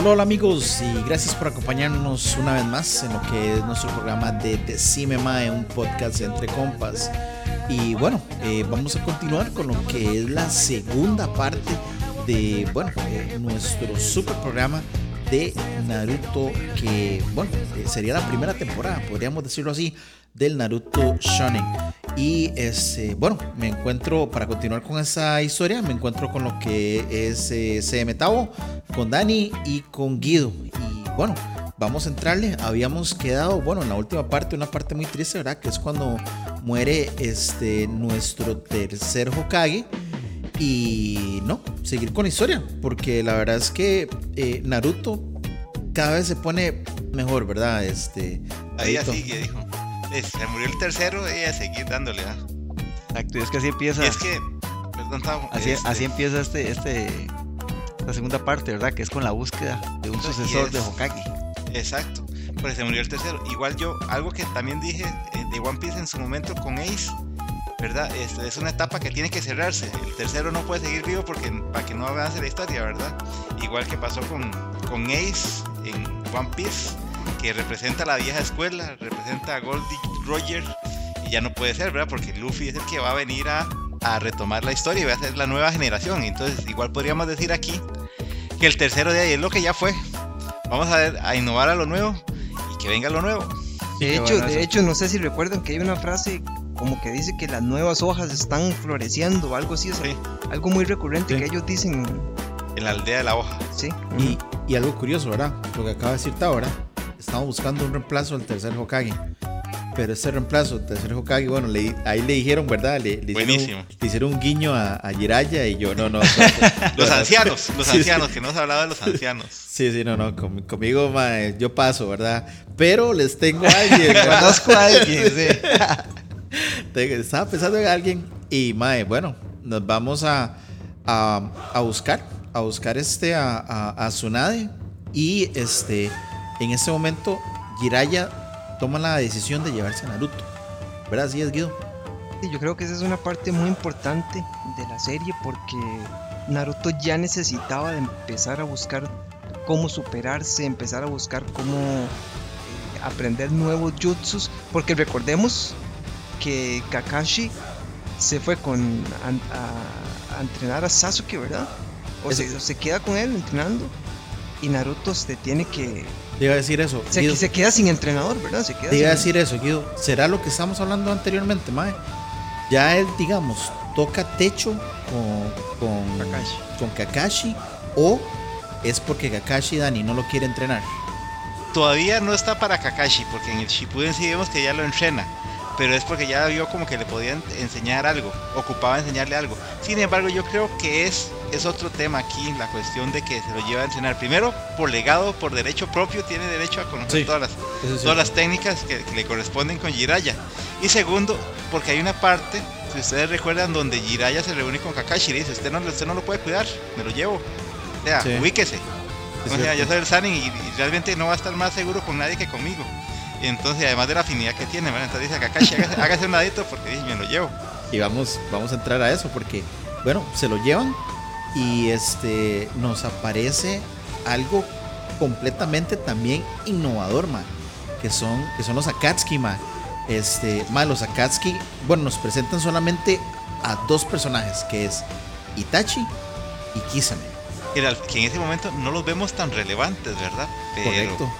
Hola, hola amigos y gracias por acompañarnos una vez más en lo que es nuestro programa de Decime Mae, un podcast entre compas. Y bueno, eh, vamos a continuar con lo que es la segunda parte de, bueno, nuestro super programa de Naruto que, bueno, eh, sería la primera temporada, podríamos decirlo así, del Naruto Shonen. Y este, bueno, me encuentro, para continuar con esa historia, me encuentro con lo que es eh, CM Tavo, con Dani y con Guido. Y bueno, vamos a entrarle. Habíamos quedado, bueno, en la última parte, una parte muy triste, ¿verdad? Que es cuando muere este, nuestro tercer Hokage. Y no, seguir con la historia, porque la verdad es que eh, Naruto cada vez se pone mejor, ¿verdad? Este, Ahí así que dijo. Eh, Se murió el tercero y a seguir dándole, ¿ah? Exacto, y es que así empieza. Es que, perdón, Tavo, así, este, así empieza este, este, esta segunda parte, ¿verdad? Que es con la búsqueda de un sucesor de. Hokage. Exacto, porque se murió el tercero. Igual yo, algo que también dije eh, de One Piece en su momento con Ace, ¿verdad? Este, es una etapa que tiene que cerrarse. El tercero no puede seguir vivo porque para que no avance la historia, ¿verdad? Igual que pasó con, con Ace en One Piece, que representa a la vieja escuela, representa a Goldie Roger, y ya no puede ser, ¿verdad? Porque Luffy es el que va a venir a, a retomar la historia y va a ser la nueva generación. Entonces, igual podríamos decir aquí que el tercero de ahí es lo que ya fue. Vamos a, ver- a innovar a lo nuevo y que venga lo nuevo. De hecho, bueno de hecho, no sé si recuerdan que hay una frase como que dice que las nuevas hojas están floreciendo o algo así, o sea, Sí. algo muy recurrente Sí. que ellos dicen, En la aldea de la hoja. sí. Y, y algo curioso, ¿verdad? Lo que acaba de decirte ahora, estamos buscando un reemplazo del tercer Hokage. Pero este reemplazo del tercer Hokage, bueno, le- ahí le dijeron, ¿verdad? Le, le Buenísimo. hicieron, le hicieron un guiño a, a Jiraiya y yo, no, no. Los no, ancianos, los Sí, sí. ancianos, que no se ha hablado de los ancianos. Sí, sí, no, no, con- conmigo mae, yo paso, ¿verdad? Pero les tengo a alguien. Conozco a alguien, sí. Estaba pensando en alguien y, mae, bueno, nos vamos a, a, a buscar, a buscar este, a, a, a Tsunade y este, en este momento Jiraiya toma la decisión de llevarse a Naruto. ¿Verdad? Así es, Guido. Sí, Yo creo que esa es una parte muy importante de la serie porque Naruto ya necesitaba de empezar a buscar cómo superarse, empezar a buscar cómo eh, aprender nuevos jutsus, porque recordemos que Kakashi se fue con a, a- a entrenar a Sasuke, ¿verdad? O se queda con él entrenando y Naruto se tiene que Te iba a decir eso. se, Guido, se queda sin entrenador, ¿verdad? Se queda te iba a decir eso, Guido. ¿Será lo que estamos hablando anteriormente, mae? Ya él, digamos, toca techo con, con Kakashi. con Kakashi o es porque Kakashi Dani no lo quiere entrenar. Todavía no está para Kakashi, porque en el Shippuden sí vemos que ya lo entrena. Pero es porque ya vio como que le podían enseñar algo, ocupaba enseñarle algo. Sin embargo, yo creo que es, es otro tema aquí, la cuestión de que se lo lleva a entrenar. Primero, por legado, por derecho propio, tiene derecho a conocer Sí, todas las, todas las técnicas que, que le corresponden con Jiraiya. Y segundo, porque hay una parte, si ustedes recuerdan, donde Jiraiya se reúne con Kakashi y le dice, usted no, usted no lo puede cuidar, me lo llevo. O sea, Sí. ubíquese. O sea, yo soy el Sanin y, y realmente no va a estar más seguro con nadie que conmigo. Y entonces, además de la afinidad que tiene, ¿verdad? entonces dice Kakashi, hágase, hágase un ladito porque dije, me lo llevo. Y vamos, vamos a entrar a eso porque, bueno, se lo llevan y este nos aparece algo completamente también innovador, man. Que son, que son los Akatsuki, man. Este, man, los Akatsuki, bueno, nos presentan solamente a dos personajes, que es Itachi y Kisame. Que, en ese momento no los vemos tan relevantes, ¿verdad? Pero, Correcto.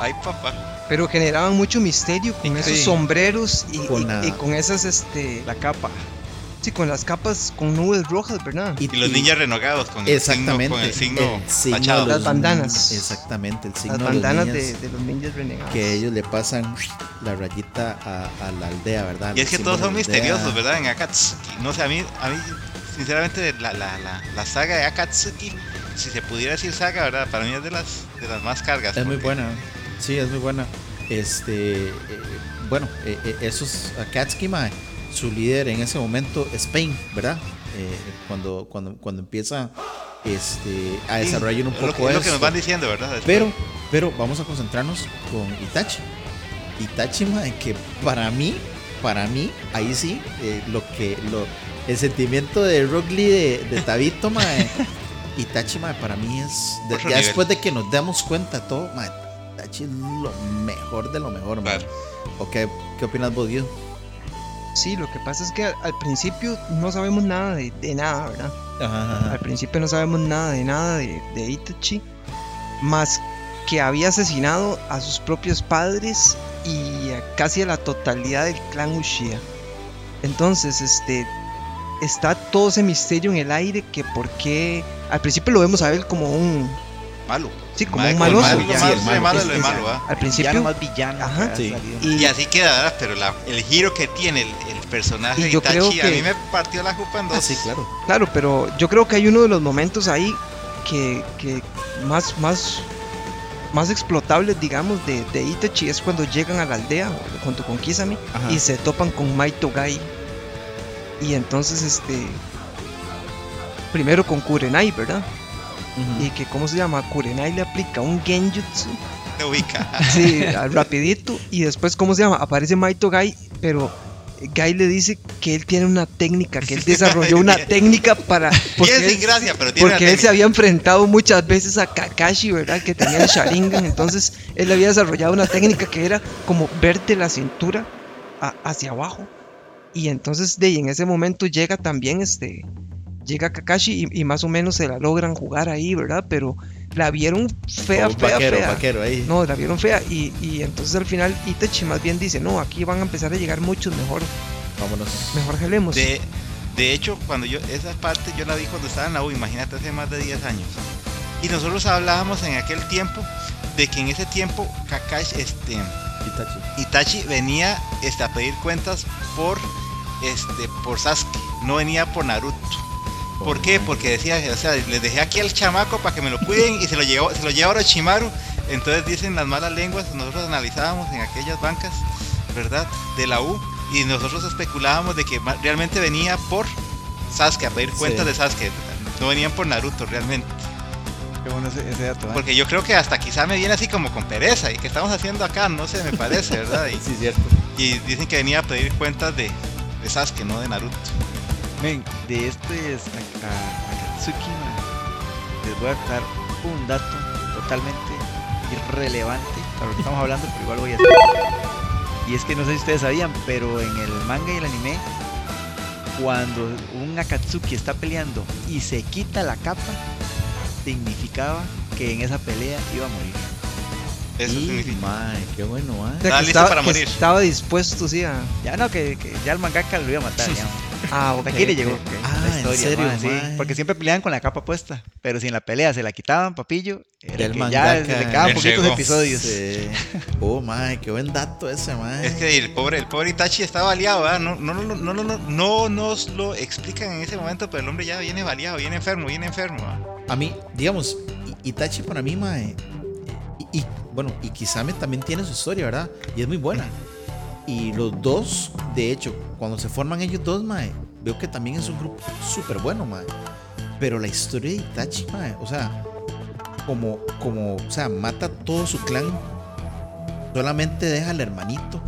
Ay, papá. Pero generaban mucho misterio con Sí. esos sombreros y Con y- la- y con esas, este, La capa. sí, con las capas con nubes rojas, ¿verdad? Y los ninjas renogados con el signo, con el signo, el Las bandanas. Exactamente, el signo Las de los bandanas ninjas, de, de los ninjas renegados. que ellos le pasan la rayita a, a la aldea, ¿verdad? Y es que todos son misteriosos, ¿verdad? En Akatsuki. No sé, a mí, a mí sinceramente, la, la, la, la saga de Akatsuki si se pudiera decir saga, ¿verdad? Para mí es de las, de las más cargas. Es muy buena. Sí, es muy buena. Este, eh, bueno, eh, eh, esos Akatsuki, mae, su líder en ese momento es Pain, ¿verdad? Eh, cuando, cuando, cuando empieza este, a Sí, desarrollar un es lo poco es lo que nos van diciendo, ¿verdad? Después. Pero, pero vamos a concentrarnos con Itachi. Itachi, mae, que para mí, para mí, ahí sí, lo que, lo, el sentimiento de Rock Lee de, de Tabito, mae, Itachi, mae, para mí es, de- ya nivel. después de que nos demos cuenta todo, mae, Itachi es lo mejor de lo mejor, mae. Claro. ¿O qué, qué opinas vos, Guido? Sí, lo que pasa es que al, principio no sabemos nada de, de nada, ¿verdad? Ajá, Al principio no sabemos nada de nada de, de Itachi, más que había asesinado a sus propios padres y a casi a la totalidad del clan Uchiha. Entonces, este, está todo ese misterio en el aire que por qué, al principio lo vemos a él como un, Malo. Sí, como un malo, ya, malo, sí, el malo, malo es- de lo es- malo. Al principio, Villano más villano. Ajá. Sí. y, Y así queda, ¿verdad? Pero la- el giro que tiene el, el personaje Y de yo creo Itachi a que- mí me partió la jupa en dos. Ah, sí, claro. Claro, pero yo creo que hay uno de los momentos ahí que, que más, más, más explotables, digamos, de, de Itachi es cuando llegan a la aldea junto con Kisame Ajá. y se topan con Maito Gai. Y entonces, este. Primero con Kurenai, ¿verdad? Y que, ¿cómo se llama? Kurenai le aplica un Genjutsu. Te ubica. Sí, rapidito. Y después, ¿cómo se llama? Aparece Maito Gai, pero Gai le dice que él tiene una técnica, que él desarrolló una técnica para... Bien él- sin gracia, pero tiene porque una él se había enfrentado muchas veces a Kakashi, ¿verdad? Que tenía el Sharingan. Entonces él había desarrollado una técnica que era como verte la cintura a- hacia abajo. Y entonces de en ese momento llega también este. Llega Kakashi y, y más o menos se la logran jugar ahí, ¿verdad? Pero la vieron fea, fea, vaquero, fea. vaquero ahí. No, la vieron fea. Y, y entonces al final Itachi más bien dice, no, aquí van a empezar a llegar muchos, mejor, Vámonos. mejor jalemos. De, de hecho, cuando yo, esa parte yo la vi cuando estaba en la U, imagínate, hace más de 10 años. Y nosotros hablábamos en aquel tiempo de que en ese tiempo Kakashi, este, Itachi. Itachi venía este, a pedir cuentas por, este, por Sasuke, no venía por Naruto. ¿Por qué? Porque decía, o sea, les dejé aquí al chamaco para que me lo cuiden y se lo llevó, se lo lleva Orochimaru. Entonces dicen las malas lenguas, nosotros analizábamos en aquellas bancas, ¿verdad? De la U y nosotros especulábamos de que realmente venía por Sasuke, a pedir cuentas Sí. de Sasuke. No venían por Naruto realmente. Qué bueno ese, ese dato. ¿eh? Porque yo creo que hasta quizá me viene así como con pereza. ¿Y qué estamos haciendo acá? No sé, me parece, ¿verdad? Y, Sí, cierto. y dicen que venía a pedir cuentas de, de Sasuke, no de Naruto. Men, de este es a, man, les voy a dar un dato totalmente irrelevante para lo que estamos hablando, pero igual voy a hacer. Y es que no sé si ustedes sabían, pero en el manga y el anime, cuando un Akatsuki está peleando y se quita la capa, significaba que en esa pelea iba a morir. Eso y, significa. mae, qué bueno, O sea, Estaba que listo estaba, para que morir. estaba dispuesto, sí, a... Ya no, que, que ya el mangaka lo iba a matar, ya. Ah, ok, aquí le llegó. Ah, la ¿en historia, sí, porque siempre peleaban con la capa puesta, pero si en la pelea se la quitaban, papillo, era Ya el que ya mangaka le quedaban le poquitos llegó. episodios. Sí. Oh, mae, qué buen dato ese, mae. Es que el pobre, el pobre Itachi está baleado, ¿verdad? No, no, no, no, no, no, no nos lo explican en ese momento, pero el hombre ya viene baleado, viene enfermo, viene enfermo. ¿verdad? A mí, digamos, Itachi para mí, mae. Y, bueno, y Kisame también tiene su historia, ¿verdad? Y es muy buena. Y los dos, de hecho, cuando se forman ellos dos, mae, veo que también es un grupo súper bueno, mae. Pero la historia de Itachi, mae, o sea, como, como, o sea, mata todo su clan, solamente deja al hermanito.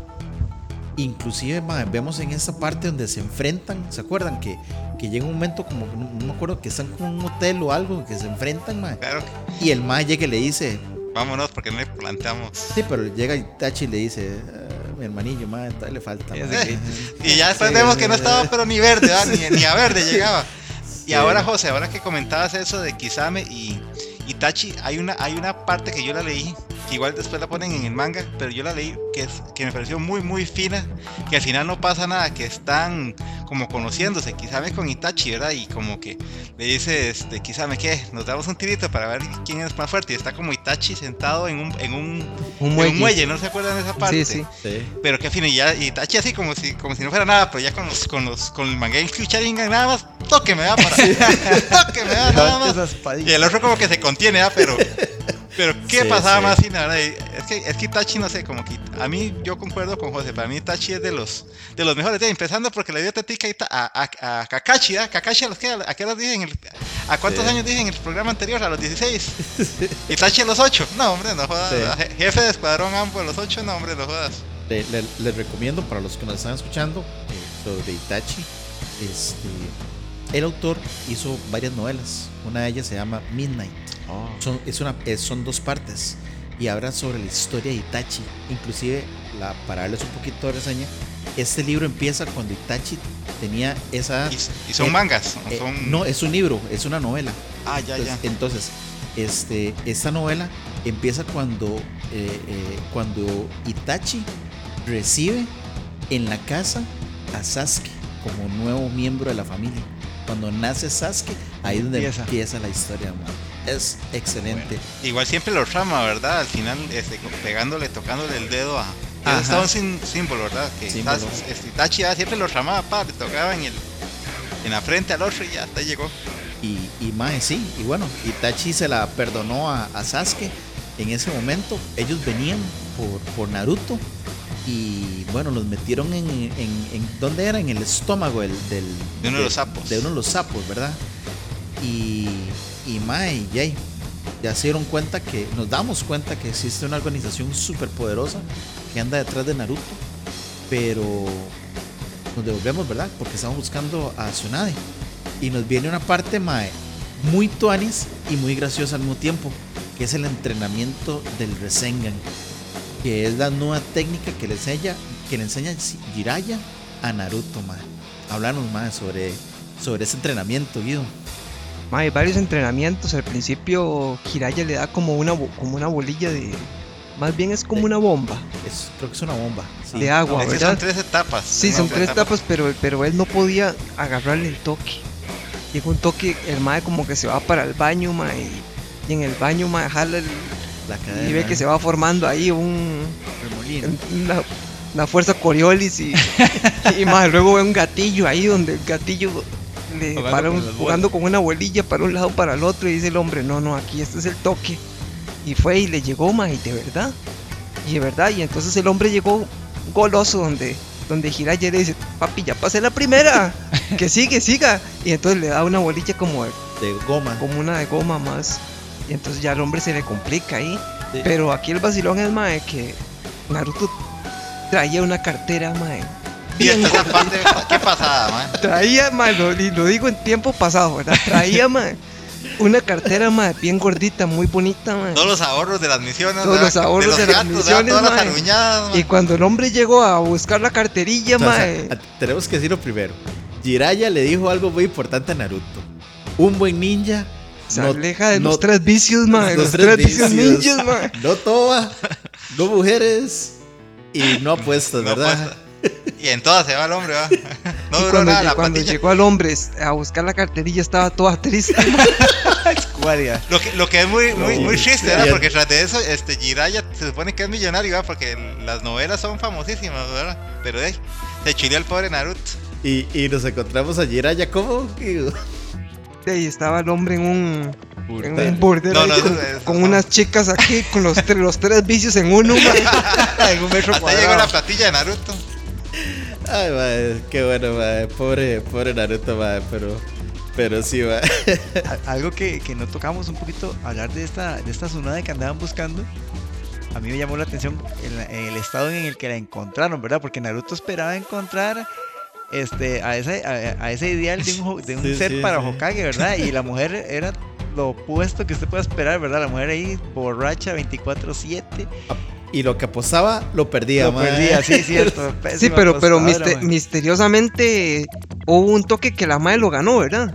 Inclusive, mae, vemos en esa parte donde se enfrentan, ¿se acuerdan? Que, que llega un momento como, no, no me acuerdo, que están como en un hotel o algo, que se enfrentan, mae. Claro, Y el mae llega y le dice, vámonos porque no le planteamos. sí, pero llega Itachi y le dice, "Ah, mi hermanillo, todavía le falta. Ya mae". sé Y ya después Sí, vemos sí, que no estaba, pero ni verde, ¿verdad? Ni, ni a verde llegaba. Y ahora, José, ahora que comentabas eso de Kisame y Itachi, hay una, hay una parte que yo la leí que igual después la ponen en el manga, pero yo la leí que, es, que me pareció muy muy fina, que al final no pasa nada, que están como conociéndose, quizá me con Itachi, ¿verdad? Y como que le dice, este, quizá me qué, nos damos un tirito para ver quién es más fuerte, y está como Itachi sentado en un, en un, Un en muelle. un muelle, ¿no se acuerdan de esa parte? Sí, sí. Sí. Pero qué fino, y ya Itachi así como si, como si no fuera nada, pero ya con los, con los, con el Mangekyou Sharingan nada más, toque me da para, toque me da nada más. Y el otro como que se contiene, ¿ah? pero pero qué Sí, pasaba sí. más ¿verdad? Y Es que es que Itachi no sé, como que a mí yo concuerdo con José, para mí Itachi es de los de los mejores, empezando porque le dio tetica a, a, a, a Kakashi, ¿ah? Kakashi a los que a qué edad dije en el a cuántos Sí. años dije en el programa anterior, a los 16. Itachi a los 8. No, hombre, no jodas. Jefe de escuadrón ambos a los 8, no, hombre, no jodas. Le- le- les recomiendo para los que nos están escuchando eh, sobre Itachi. Este, el autor hizo varias novelas. Una de ellas se llama Midnight. Oh. Son, es una, es- son dos partes y habla sobre la historia de Itachi. Inclusive, la, para darles un poquito de reseña, este libro empieza cuando Itachi tenía esa... Y, son Eh, mangas, ¿o eh, son no, es un libro, es una novela. Ah, ya, ya. Entonces, entonces, este, esta novela empieza cuando, eh, cuando Itachi recibe en la casa a Sasuke como nuevo miembro de la familia. Cuando nace Sasuke, ahí es donde Empieza. empieza, la historia, man. Es excelente. Igual siempre lo trama, ¿verdad? Al final, este, pegándole, tocándole el dedo a. Estaba un sim- símbolo, ¿verdad? Que Símbolo. estás- este, Itachi ah, siempre lo tramaba, pa, le tocaba en, el, en la frente al otro y ya hasta llegó. Y, y mae, sí, y bueno, Itachi se la perdonó a, a Sasuke en ese momento. Ellos venían por, por Naruto y bueno, los metieron en, en, en- ¿dónde era? En el estómago el, del, De uno de los sapos. De uno de los sapos, ¿verdad? Y, y mae, yay, ya se dieron cuenta que, nos damos cuenta que existe una organización súper poderosa que anda detrás de Naruto, pero nos devolvemos, ¿verdad? Porque estamos buscando a Tsunade. Y nos viene una parte, mae, muy tuanis y muy graciosa al mismo tiempo, que es el entrenamiento del Resengan, que es la nueva técnica que le enseña, que le enseña Jiraiya a Naruto, mae. Háblanos, mae, sobre, sobre ese entrenamiento, Guido. Ma, hay varios entrenamientos. Al principio Jiraiya le da como una, como una bolilla de... Más bien es como una bomba Es, creo que es una bomba. sí. de agua, Es que ¿verdad? son tres etapas. Sí, ¿no? son tres etapas, pero, pero él no podía agarrarle el toque. Llega un toque, el mae como que se va para el baño, mae, y, y en el baño, mae, jala el- La cadena. y ve que se va formando ahí un, Remolino. una, una fuerza Coriolis y, y mae, luego ve un gatillo ahí donde el gatillo le Jugando para un- jugando con una bolilla para un lado para el otro y dice el hombre, no, no, aquí este es el toque. Y fue y le llegó, mae, y de verdad. Y de verdad, y entonces el hombre llegó goloso donde, donde Jiraiya le dice, papi, ya pasé la primera, que sigue, siga. Y entonces le da una bolilla como, de- de goma. como una de goma más. Y entonces ya al hombre se le complica ahí. Sí. Pero aquí el vacilón es, mae, que Naruto traía una cartera, mae. Y Bien esta esa parte, qué pasada, man. Traía, mae, lo, y lo digo en tiempo pasado, ¿verdad? Traía, mae, una cartera, mae, bien gordita, muy bonita, mae. Todos los ahorros de las misiones. Todos los ahorros de las misiones, Todas las mae. aruñadas, Y cuando el hombre llegó a buscar la carterilla, O sea, o sea, mae, a- tenemos que decirlo primero. Jiraiya le dijo algo muy importante a Naruto. Un buen ninja se no- aleja de no- los tres vicios, mae, los, tres, vicios ninjas, mae. no toma, no mujeres y no apuestas, No ¿verdad? apuesta. Y en todas se va el hombre, va. No Y duró cuando, nada la cuando patilla. llegó al hombre a buscar la carterilla estaba toda triste. Lo que, lo que es muy, muy, No, muy triste, ¿verdad? Porque tras de eso, este Jiraiya se supone que es millonario, ¿verdad? Porque las novelas son famosísimas, ¿verdad? Pero ahí, se chileó el pobre Naruto. Y, y nos encontramos a Jiraiya, ¿cómo? Y ahí estaba el hombre en un, en un burdel No, ahí no, con, eso- eso con no. unas chicas aquí, con los, tre- los tres vicios en uno, en un metro Hasta llegó la platilla de Naruto. Ay, madre, qué bueno, madre. Pobre, pobre Naruto, madre, pero, pero sí, madre. Algo que, que no tocamos un poquito, hablar de esta, de esta Tsunade que andaban buscando. A mí me llamó la atención el estado en el que la encontraron, ¿verdad? Porque Naruto esperaba encontrar este, a, ese, a, a ese ideal de un, de un Sí, ser sí, para sí. Hokage, ¿verdad? Y la mujer era lo opuesto que usted puede esperar, ¿verdad? La mujer ahí borracha 24-7. Y lo que apostaba, lo perdía, Lo madre. perdía, sí, cierto. Sí, pero, pero mister- misteriosamente hubo un toque que la madre lo ganó, ¿verdad?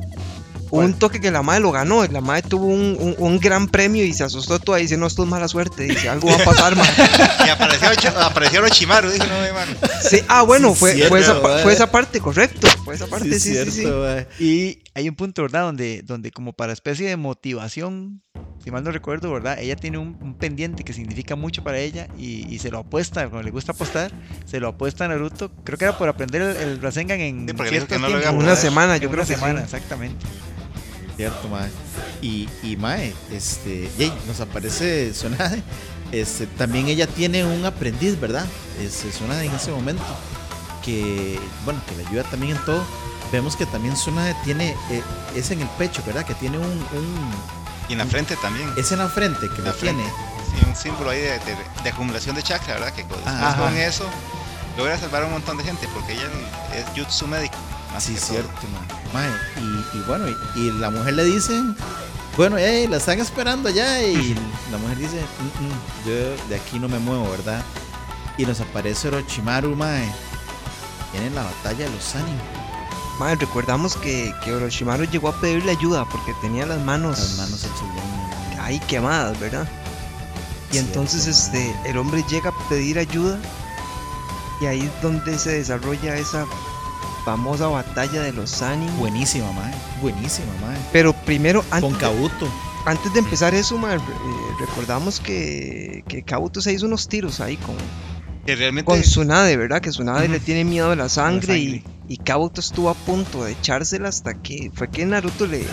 Un toque que la madre lo ganó. La madre tuvo un, un- un gran premio y se asustó toda y dice, no, esto es mala suerte. Dice, algo va a pasar, madre. Y apareció, apareció Orochimaru, dijo, no, hermano. Sí, ah, bueno, Sí, fue, cierto, fue, esa, fue esa parte, correcto. Fue esa parte, sí, sí, sí. Y hay un punto, ¿verdad? Donde, donde como para especie de motivación, si mal no recuerdo, ¿verdad? Ella tiene un, un pendiente que significa mucho para ella y, y se lo apuesta, como le gusta apostar, se lo apuesta a Naruto. Creo que era por aprender el, el Rasengan en Sí, no tiempo, Una semana, En yo una creo que semana, sí. exactamente. Cierto, mae. Y, y mae, este, yey, nos aparece Sonade. Este, también ella tiene un aprendiz, ¿verdad? Este, Sonade en ese momento. Que, bueno, que le ayuda también en todo. Vemos que también Sonade tiene, eh, es en el pecho, ¿verdad? Que tiene un, un- Y en la frente también. es en la frente que lo la frente. tiene. Sí, un símbolo ahí de, de- de acumulación de chakra, ¿verdad? Que después Ajá. con eso logra salvar a un montón de gente porque ella es jutsu médico. Más Sí, cierto. Mae, Y, y bueno, y, y la mujer le dice, bueno, hey, la están esperando allá. Y la mujer dice, "Mm, mm, yo de aquí no me muevo, ¿verdad? Y nos aparece Orochimaru, mae. Tiene la batalla de los ánimos. Madre, recordamos que, que Orochimaru llegó a pedirle ayuda porque tenía las manos, Las manos hechas mae. ahí quemadas, ¿verdad? Y Cierto, entonces este, el hombre llega a pedir ayuda y ahí es donde se desarrolla esa famosa batalla de los ánimos. Buenísima, mae. Buenísima, mae. Pero primero, Con antes, de, Kabuto. antes de empezar eso, mae, eh, recordamos que, que Kabuto se hizo unos tiros ahí con, Que realmente con Tsunade, ¿verdad? Que Tsunade le Ujú. tiene miedo a la sangre, y, sangre. y Kabuto estuvo a punto de echársela hasta que fue que Naruto le,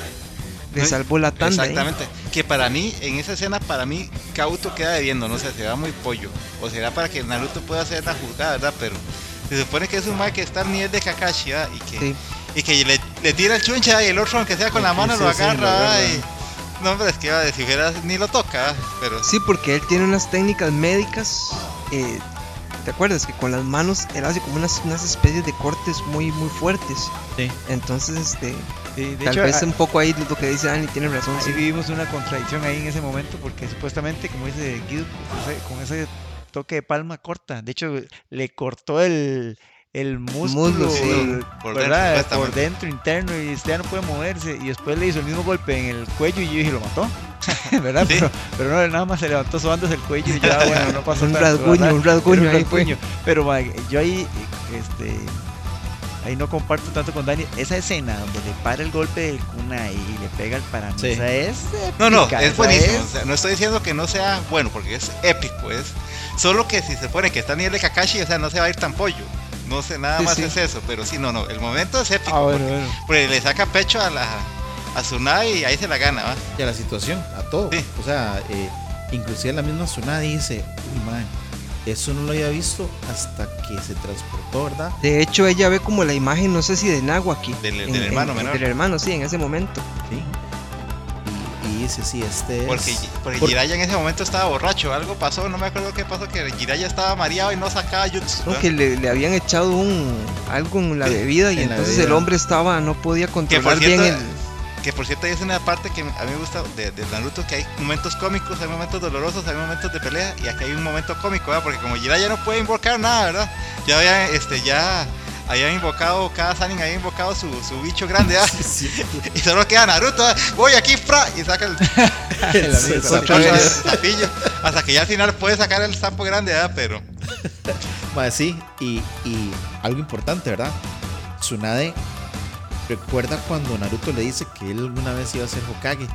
le salvó la tanda. ahí. Exactamente. Que para mí, en esa escena, para mí, Kabuto queda debiendo, no sé, se va muy pollo. O será para que Naruto pueda hacer la jugada, ¿verdad? Pero se supone que es un mae que está al nivel de Kakashi, ¿verdad? Y que, Sí. y que le, le tira el chuncha y el otro, aunque sea con la Sí, mano, sí, lo sí, agarra. ¿verdad? Y, no, hombre, es que va si hubiera, ni lo toca, ¿verdad? Pero Sí, porque él tiene unas técnicas médicas. eh, ¿Te acuerdas? Que con las manos él hace como unas, unas especies de cortes muy, muy fuertes. Sí. Entonces, este, Sí, de tal hecho, vez un poco ahí lo que dice Dani tiene razón. Ahí sí. vivimos una contradicción ahí en ese momento porque supuestamente, como dice Guido, con ese toque de palma corta. De hecho, le cortó el, el músculo, Muslo, sí. el- Por ¿verdad? dentro, por dentro, interno, y este ya no puede moverse. Y después le hizo el mismo golpe en el cuello y yo dije, lo mató. ¿Verdad? Sí. Pero, pero no, nada más se levantó sobándose el cuello y ya, bueno, no pasó Un tanto, rasguño, un rasguño un rasguño. Pero ma, yo ahí, este, ahí no comparto tanto con Dani. Esa escena donde le para el golpe del kunai y le pega el para mí, Sí. es No, no, épica, es buenísimo. es- o sea, no estoy diciendo que no sea bueno, porque es épico. Es solo que si se pone que está a nivel de Kakashi, o sea, no se va a ir tan pollo. No sé, nada Sí, más sí. es eso. Pero sí, no, no. El momento es épico. Ah, bueno, porque, bueno. porque le saca pecho a la a Tsunade y ahí se la gana, ¿va? Y a la situación, a todo. Sí. O sea, eh, inclusive la misma Tsunade dice, uy, mae, eso no lo había visto hasta que se transportó, ¿verdad? De hecho, ella ve como la imagen, no sé si de Nahuaki. Del- en- del hermano en- menor. Del hermano, sí, en ese momento. Sí. Y, y dice, sí, este es... Porque, porque por- Jiraiya en ese momento estaba borracho. Algo pasó, no me acuerdo qué pasó, que Jiraiya estaba mareado y no sacaba jutsu. ¿no? Que le, le habían echado un algo en la Sí, bebida y en entonces el hombre estaba, no podía controlar cierto, bien el. Que por cierto, es una parte que a mí me gusta de, de Naruto, que hay momentos cómicos, hay momentos dolorosos, hay momentos de pelea, y aquí hay un momento cómico, ¿verdad? Porque como Jiraiya no puede invocar nada, ¿verdad? Ya había, este, ya habían invocado, cada Sanin había invocado su, su bicho grande, ¿verdad? Sí, sí. Y solo queda Naruto, ¿verdad? voy aquí, fra, y saca el, El sapillo, hasta que ya al final puede sacar el sapo grande, ¿verdad? Pero, Mae, sí, y, y algo importante, ¿verdad? Tsunade recuerda cuando Naruto le dice que él alguna vez iba a ser Hokage.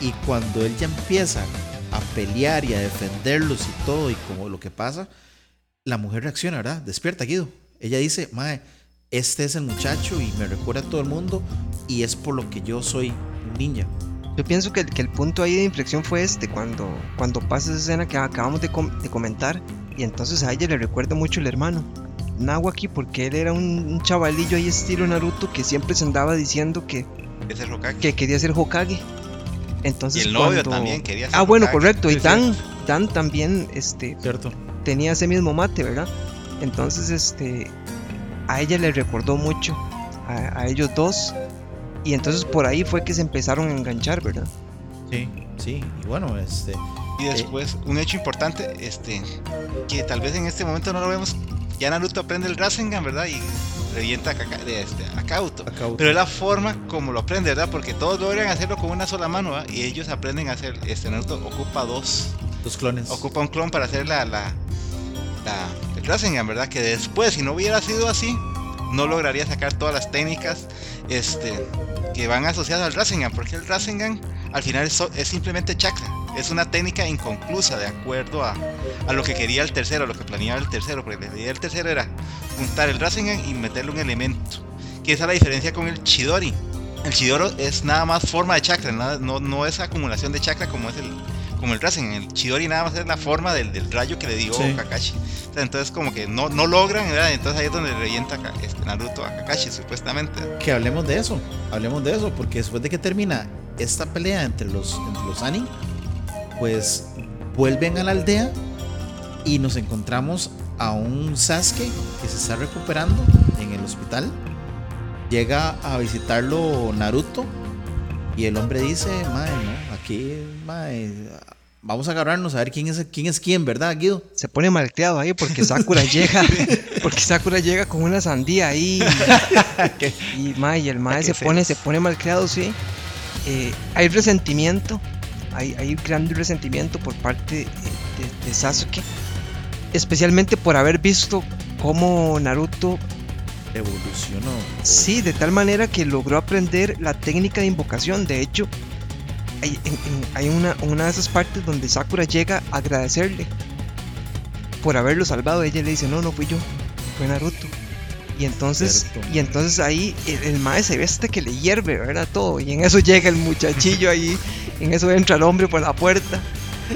Y, cuando él ya empieza a pelear y a defenderlos y todo, y como lo que pasa, la mujer reacciona, ¿verdad? Despierta, Guido. Ella dice, Mae, este es el muchacho y me recuerda a todo el mundo, y es por lo que yo soy ninja. Yo pienso que el, punto ahí de inflexión fue este, cuando, cuando pasa esa escena que acabamos de, de comentar, y entonces a ella le recuerda mucho el hermano, Nahuaki, porque él era un, un chavalillo ahí estilo Naruto que siempre se andaba diciendo que, es el Hokage. que quería ser Hokage. Y Entonces el novio cuando- también quería ser Ah, bueno, correcto, y Sí, Dan, Dan también este, ¿Cierto? tenía ese mismo mate, ¿verdad? Entonces, este, a ella le recordó mucho, a, a ellos dos, y entonces por ahí fue que se empezaron a enganchar, ¿verdad? Sí, sí. Y bueno, este. Y después, un hecho importante, este, que tal vez en este momento no lo vemos, ya Naruto aprende el Rasengan, ¿verdad? Y revienta de este, a Kabuto. Pero es la forma como lo aprende, ¿verdad? Porque todos logran hacerlo con una sola mano, ¿verdad? Y ellos aprenden a hacer, este Naruto ocupa dos, Los clones. ocupa un clon para hacer la, la, la el Rasengan, ¿verdad? Que después, si no hubiera sido así, no lograría sacar todas las técnicas, este, que van asociadas al Rasengan, porque el Rasengan al final es, es simplemente chakra, es una técnica inconclusa de acuerdo a, a lo que quería el tercero, a lo que planeaba el tercero, porque la idea del tercero era juntar el Rasengan y meterle un elemento, que esa es la diferencia con el Chidori. El Chidoro es nada más forma de chakra, nada- no, no es acumulación de chakra como es el, como el Rasengan. El Chidori nada más es la forma del, del rayo que le dio Sí. Kakashi. Entonces como que no, no logran, ¿verdad? Entonces ahí es donde revienta este, Naruto a Kakashi, supuestamente. Que hablemos de eso. Hablemos de eso. Porque después de que termina esta pelea entre los, entre los Ani, pues vuelven a la aldea y nos encontramos a un Sasuke que se está recuperando en el hospital. Llega a visitarlo Naruto y el hombre dice, mae, no, aquí, mae, vamos a agarrarnos a ver quién es quién, es quién ¿verdad, Guido? Se pone malcriado ahí porque Sakura llega. Porque Sakura llega con una sandía ahí. Y, mae, y el mae se pone, se pone malcriado, sí. Eh, hay resentimiento. Hay, hay gran resentimiento por parte de, de Sasuke. Especialmente por haber visto cómo Naruto Evolucionó. Sí, de tal manera que logró aprender la técnica de invocación. De hecho, hay, en- en- hay una, una de esas partes donde Sakura llega a agradecerle por haberlo salvado. Ella le dice, no, no fui yo, fue Naruto. Y entonces, Cierto. y entonces ahí el, el mae se ve hasta que le hierve, ¿verdad? Todo. Y en eso llega el muchachillo ahí, en eso entra el hombre por la puerta.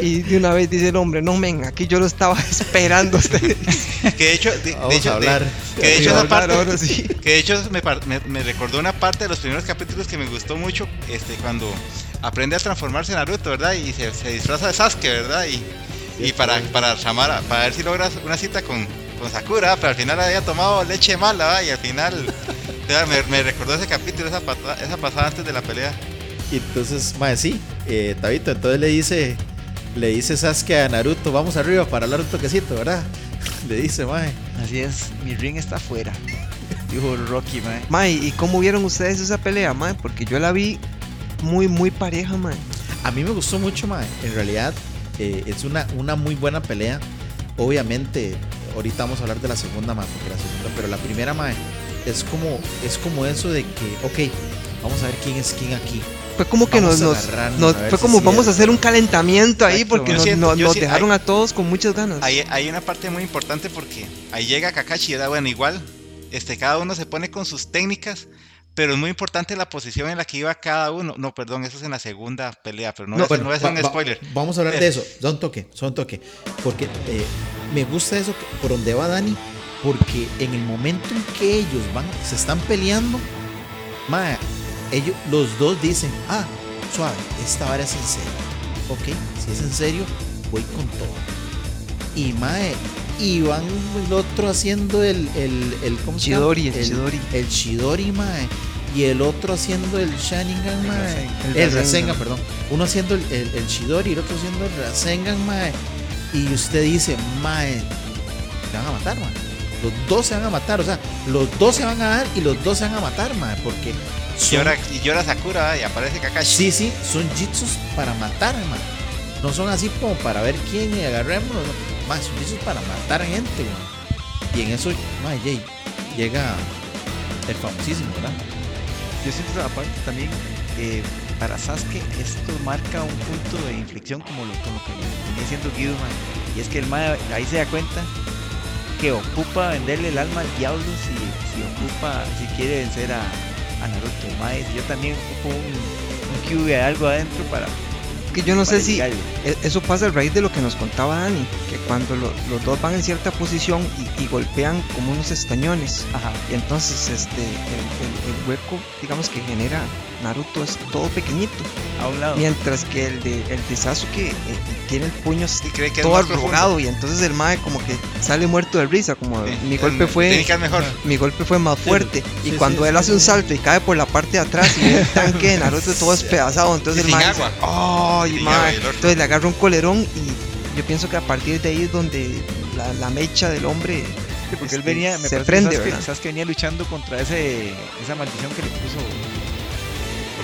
Y de una vez dice el hombre, no men, aquí yo lo estaba esperando a usted. Que de hecho, de, de Vamos hecho, a de- hablar. que de hecho esa parte, ahora sí. que de hecho me, me- me recordó una parte de los primeros capítulos que me gustó mucho, este, cuando aprende a transformarse en Naruto, ¿verdad? Y se, se disfraza de Sasuke, ¿verdad? Y, y para, para llamar, a- para ver si logras una cita con, con Sakura, pero al final había tomado leche mala, ¿verdad? Y al final o sea, me, me recordó ese capítulo, esa, pata- esa pasada antes de la pelea. Y entonces, mae, sí, eh, Tabito, entonces le dice, le dice Sasuke a Naruto, vamos arriba para hablar un toquecito, ¿verdad? Le dice, mae. Así es, mi ring está afuera. Dijo Rocky, mae. Mae, ¿y cómo vieron ustedes esa pelea, mae? Porque yo la vi muy, muy pareja, mae. A mí me gustó mucho, mae. En realidad, eh, es una, una muy buena pelea. Obviamente, ahorita vamos a hablar de la segunda, mae, porque la segunda, pero la primera, mae, es como, es como eso de que, ok, vamos a ver quién es quién aquí. Fue como que Vamos nos, a nos, fue como vamos a hacer un calentamiento ahí Exacto. porque nos, siento- nos- yo nos sí- dejaron hay- a todos con muchas ganas. Hay, hay una parte muy importante porque ahí llega Kakashi, ¿verdad? Bueno, igual, este, cada uno se pone con sus técnicas, pero es muy importante la posición en la que iba cada uno. No, perdón, eso es en la segunda pelea, pero no, es, no es va- un va- spoiler. Vamos a hablar de eso, son toque, son toque. Porque eh, me gusta eso por donde va Dani, porque en el momento en que ellos van, se están peleando, mae, ellos, los dos dicen, ah, suave, esta vara es en serio. Ok, si es en serio, voy con todo. Y mae, y van el otro haciendo el, el, el ¿cómo se llama? Chidori, el Chidori. El Chidori, mae. Y el otro haciendo el Sharingan, mae. El El, Rasengan. Perdón. Uno haciendo el, el, el Chidori y el otro haciendo el Rasengan, mae. Y usted dice, mae, se van a matar, mae. Los dos se van a matar, o sea, los dos se van a dar y los dos se van a matar, mae. Porque Y llora, y llora Sakura y aparece Kakashi. Sí, sí, son jitsus para matar, man. No son así como para ver quién y agarrémonos. Más, son jitsus para matar gente, man. Y en eso, man, Jay, llega el famosísimo, ¿verdad? Yo siento que aparte también eh, para Sasuke esto marca un punto de inflexión como lo, como que venía siendo Guido. Y es que el mae ahí se da cuenta que ocupa venderle el alma al diablo si, si ocupa, si quiere vencer a, a Naruto. Dice, yo también ocupo un, un cube de algo adentro para, que yo no sé si llegarle". e- eso pasa a raíz de lo que nos contaba Dani, que cuando lo- los dos van en cierta posición y, y golpean como unos estañones, Ajá. y entonces este el, el- el hueco, digamos que genera Naruto es todo pequeñito, A un lado. mientras que el de el de Sasuke eh, tiene el puño Y cree que todo arrugado y entonces el mae como que sale muerto de risa, como Sí, mi golpe fue mejor. mi golpe fue más fuerte. sí, y sí, cuando sí, él sí, hace un salto y cae por la parte de atrás y ve el tanque de Naruto todo despedazado, entonces Y el mae dice, agua. "Ay, Sin mae". Entonces le agarra un colerón y yo pienso que a partir de ahí es donde la, la mecha del hombre porque él este, venía, me se parece que prende, Sasuke- ¿verdad? Sasuke venía luchando contra ese, esa maldición que le puso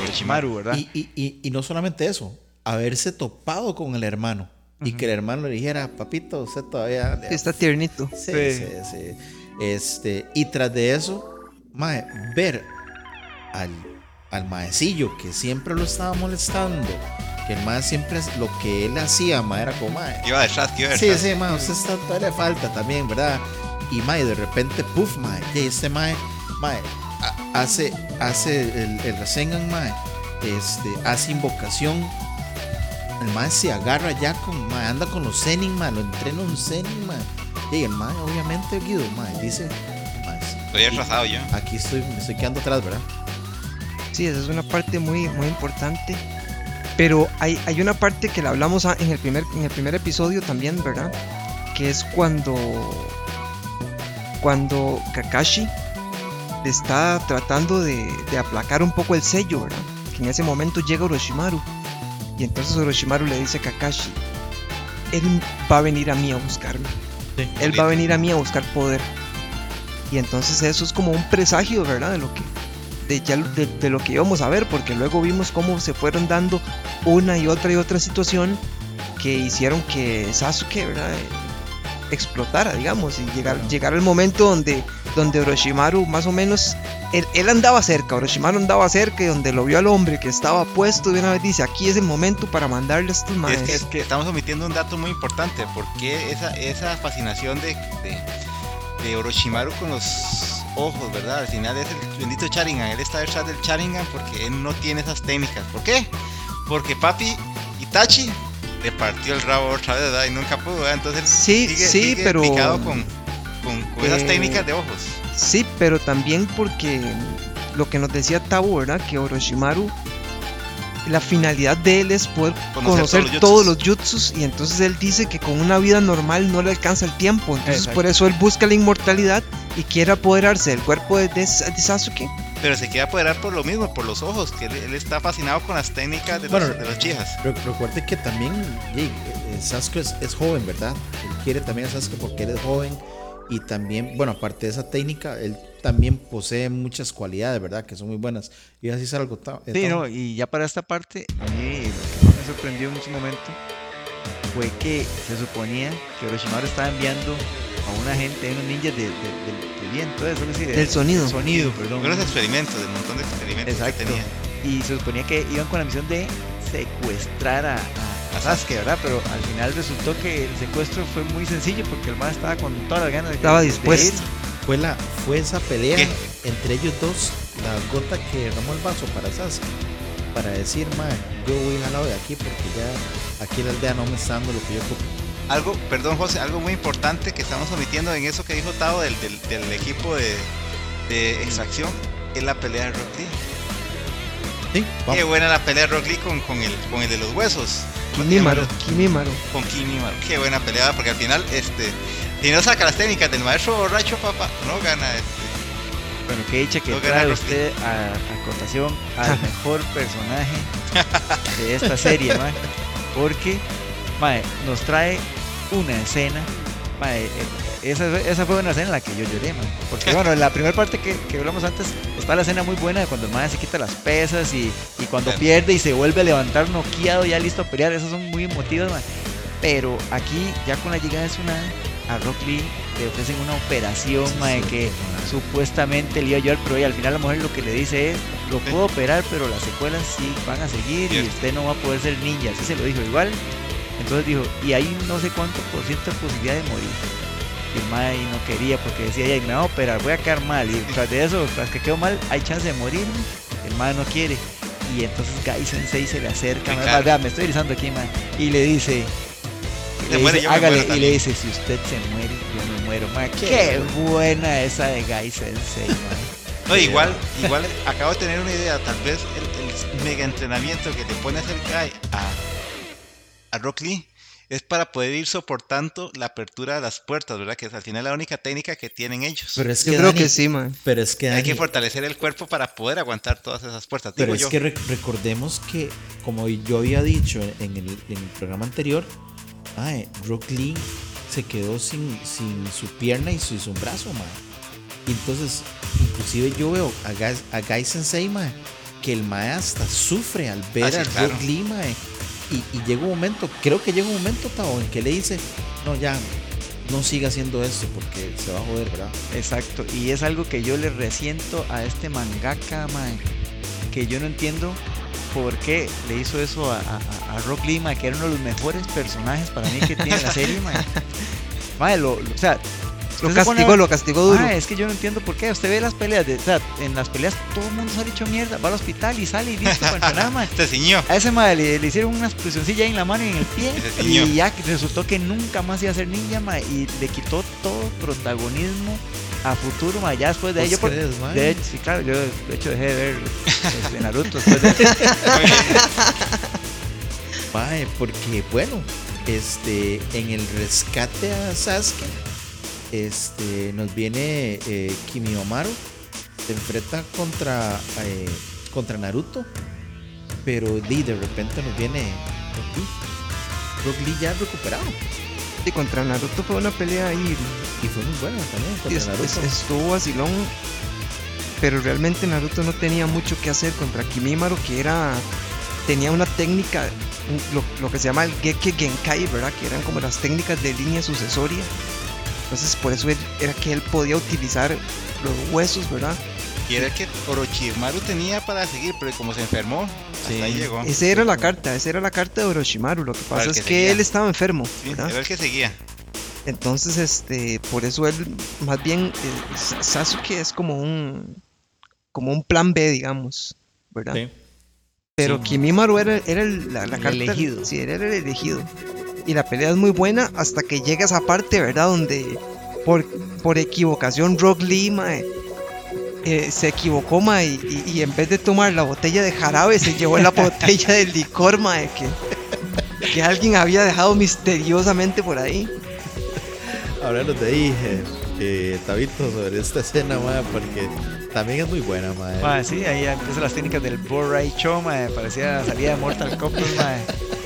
Orochimaru, ¿verdad? Y, y, y, y no solamente eso, haberse topado con el hermano y que el hermano le dijera, papito, usted todavía... Está tiernito. Sí, Sí. sí, sí. Este, y tras de eso, mae, ver al, al maecillo que siempre lo estaba molestando, que el mae siempre lo que él hacía, mae, era como, mae, Iba detrás, iba Sí, detrás. sí, mae, usted está, todavía le falta también, ¿verdad? Y mae, de repente, puff, mae, y este mae, mae, hace, hace el, el Rasengan, mae, este, hace invocación. El mae se agarra ya con, mae, anda con los Zenin, mae, lo entrena un Zenin, mae. Y el mae, obviamente, Guido, mae, dice, mae, Estoy atrasado yo. aquí estoy, me estoy quedando atrás, ¿verdad? Sí, esa es una parte muy, muy importante. Pero hay, hay una parte que la hablamos a- en el, primer, en el primer episodio también, ¿verdad? Que es cuando. Cuando Kakashi está tratando de, de aplacar un poco el sello, ¿verdad? Que en ese momento llega Orochimaru. Y entonces Orochimaru le dice a Kakashi: Él va a venir a mí a buscarme. Sí. Él va a venir a mí a buscar poder. Y entonces eso es como un presagio, ¿verdad? De lo que, de, ya, de, de lo que íbamos a ver, porque luego vimos cómo se fueron dando una y otra y otra situación que hicieron que Sasuke, ¿verdad? Eh, explotara, digamos, y llegar, llegar al momento donde, donde Orochimaru más o menos, él, él andaba cerca, Orochimaru andaba cerca y donde lo vio al hombre que estaba puesto de una vez dice, aquí es el momento para mandarle a estos Es maes. que, es que estamos omitiendo un dato muy importante, porque esa, esa fascinación de, de, de Orochimaru con los ojos, ¿verdad? Al final es el bendito Sharingan, él está detrás del Sharingan porque él no tiene esas técnicas. ¿Por qué? Porque papi Itachi le partió el rabo otra vez, ¿verdad? Y nunca pudo, ¿verdad? Entonces Sí, sigue, sí, sigue pero- picado con, con, con esas Eh, técnicas de ojos. Sí, pero también porque lo que nos decía Tabo, ¿verdad? Que Orochimaru, la finalidad de él es poder Conocer conocer, todos los todos, los jutsus y entonces él dice que con una vida normal no le alcanza el tiempo, entonces Exacto. por eso él busca la inmortalidad y quiere apoderarse del cuerpo de, de- de Sasuke. Pero se quiere apoderar por lo mismo, por los ojos, que él, él está fascinado con las técnicas de, Bueno, los, de los chijas. Re- Recuerde que también eh, Sasuke es, es joven, ¿verdad? Él quiere también a Sasuke porque él es joven y también, bueno, aparte de esa técnica, él también posee muchas cualidades, ¿verdad? Que son muy buenas. Y así es algo. eh, Sí, no, y ya para esta parte, a mí lo que más me sorprendió en su momento fue que se suponía que Orochimaru estaba enviando a una gente, unos ninjas de, de, de- de viento, eso es decir, Del sonido. del sonido, perdón. Unos experimentos, del montón de experimentos Exacto. que tenía. Y se suponía que iban con la misión de secuestrar a, a, a Sasuke, ¿verdad? Pero al final resultó que el secuestro fue muy sencillo porque el man estaba con todas las ganas de Estaba de- de dispuesto. ir. Fue, la, fue esa pelea ¿Qué? entre ellos dos, la gota que derramó el vaso para Sasuke. Para decir, man, yo voy jalado de aquí porque ya aquí la aldea no me está dando lo que yo ocupo. Algo, perdón José, algo muy importante que estamos omitiendo en eso que dijo Tavo del, del, del equipo de, de extracción es la pelea de Rock Lee. Sí, Qué buena la pelea de Rock Lee con, con, el, con el de los huesos. Kimímaro, Kimímaro. Con Kimimaro. Qué buena pelea, porque al final, este, si no saca las técnicas del maestro borracho, papá, no gana. Este. Bueno, que dicha que No trae usted a, a cotación al mejor personaje de esta serie. Porque, nos trae una escena, eh, esa, esa fue una escena en la que yo lloré, mae. Porque, bueno, en la primera parte que, que hablamos antes, está la escena muy buena de cuando el mae se quita las pesas y, y cuando pierde y se vuelve a levantar noqueado, ya listo a pelear, esas son muy emotivas, mae. Pero aquí, ya con la llegada de Tsunade, a Rock Lee le ofrecen una operación, mae, que supuestamente le iba a ayudar, pero ella, al final la mujer lo que le dice es, lo Sí. puedo operar, pero las secuelas sí van a seguir y usted no va a poder ser ninja, así se lo dijo igual. Entonces dijo, y hay no sé cuánto por ciento de posibilidad de morir. Y el mae no quería porque decía, "Ay, me va a operar, voy a quedar mal. Y tras de eso, tras que quedo mal, hay chance de morir. El mae no quiere. Y entonces Gai Sensei se le acerca, claro. vea, me estoy erizando aquí, mae, y le dice, le muere, dice, hágale, y le dice, si usted se muere, yo me muero, mae. Qué Qué buena esa de Gai Sensei, mae. No, igual, igual acabo de tener una idea, tal vez el, el mega entrenamiento que le pone a hacer Guy a, a Rock Lee es para poder ir soportando la apertura de las puertas, ¿verdad? Que es al final la única técnica que tienen ellos. Pero es Yo que creo Dani- que sí, man. Pero es que Hay que Dani- fortalecer el cuerpo para poder aguantar todas esas puertas, Pero digo es yo. que rec- recordemos que, como yo había dicho en el, en el programa anterior, mae, Rock Lee se quedó sin, sin su pierna y su, su brazo, mae. Y entonces, inclusive yo veo a Gai, a Gai Sensei, mae, que el mae hasta sufre al ver Ah, sí, a claro. Rock Lee, mae. Y, y llega un momento, creo que llega un momento, Tao, en que le dice, no, ya, no siga haciendo esto porque se va a joder, ¿verdad? Exacto, y es algo que yo le resiento a este mangaka, mae, que yo no entiendo por qué le hizo eso a, a- a Rock Lee, mae, que era uno de los mejores personajes para mí que tiene la serie, lo, lo- o sea, Lo se castigó, lo castigó duro. Mae, es que yo no entiendo por qué. Usted ve las peleas, de, o sea, en las peleas todo el mundo sale hecho mierda, va al hospital y sale y listo para entrenar. Se ciñó. A ese mae le, le hicieron una explosioncilla en la mano y en el pie. Y se ciñó. Y ya resultó que nunca más iba a ser ninja, mae. Y le quitó todo protagonismo a futuro, mae. Ya después de ahí, ¿Vos yo por- de hecho, sí, claro, yo de hecho dejé de ver este, Naruto después de Mae, porque bueno, este, en el rescate a Sasuke, este, nos viene eh, Kimiomaru, se enfrenta contra, eh, contra Naruto, pero de repente nos viene Rock Lee. Rock Lee ya recuperado. Y contra Naruto fue una pelea ahí. Y fue muy buena también contra es- Naruto. es- estuvo vacilón. Pero realmente Naruto no tenía mucho que hacer contra Kimimaro, que era. Tenía una técnica, lo, lo que se llama el Geke Genkai, ¿verdad? Que eran como las técnicas de línea sucesoria. Entonces, por eso él- era que él podía utilizar los huesos, ¿verdad? Y era el que Orochimaru tenía para seguir, pero como se enfermó, hasta ahí llegó. Esa era la carta, esa era la carta de Orochimaru. Lo que pasa es que él estaba enfermo, Sí, era el que seguía. Entonces, este, por eso él, más bien, eh, Sa- Sasuke es como un, como un plan B, digamos, ¿verdad? Sí. Pero Sí. Kimimaro era, era el, la, la El carta- elegido. Sí, era el elegido. Y la pelea es muy buena hasta que llega esa parte, ¿verdad? Donde por, por equivocación Rock Lee, mae, eh, se equivocó, mae, y, y en vez de tomar la botella de jarabe, se llevó la botella de licor, mae, que, que alguien había dejado misteriosamente por ahí. Háblanos de ahí, eh, eh, Tabito, sobre esta escena, mae, porque también es muy buena, mae. Mae, sí, ahí empiezan las técnicas del Borai Cho, mae. Parecía la salida de Mortal Kombat, mae.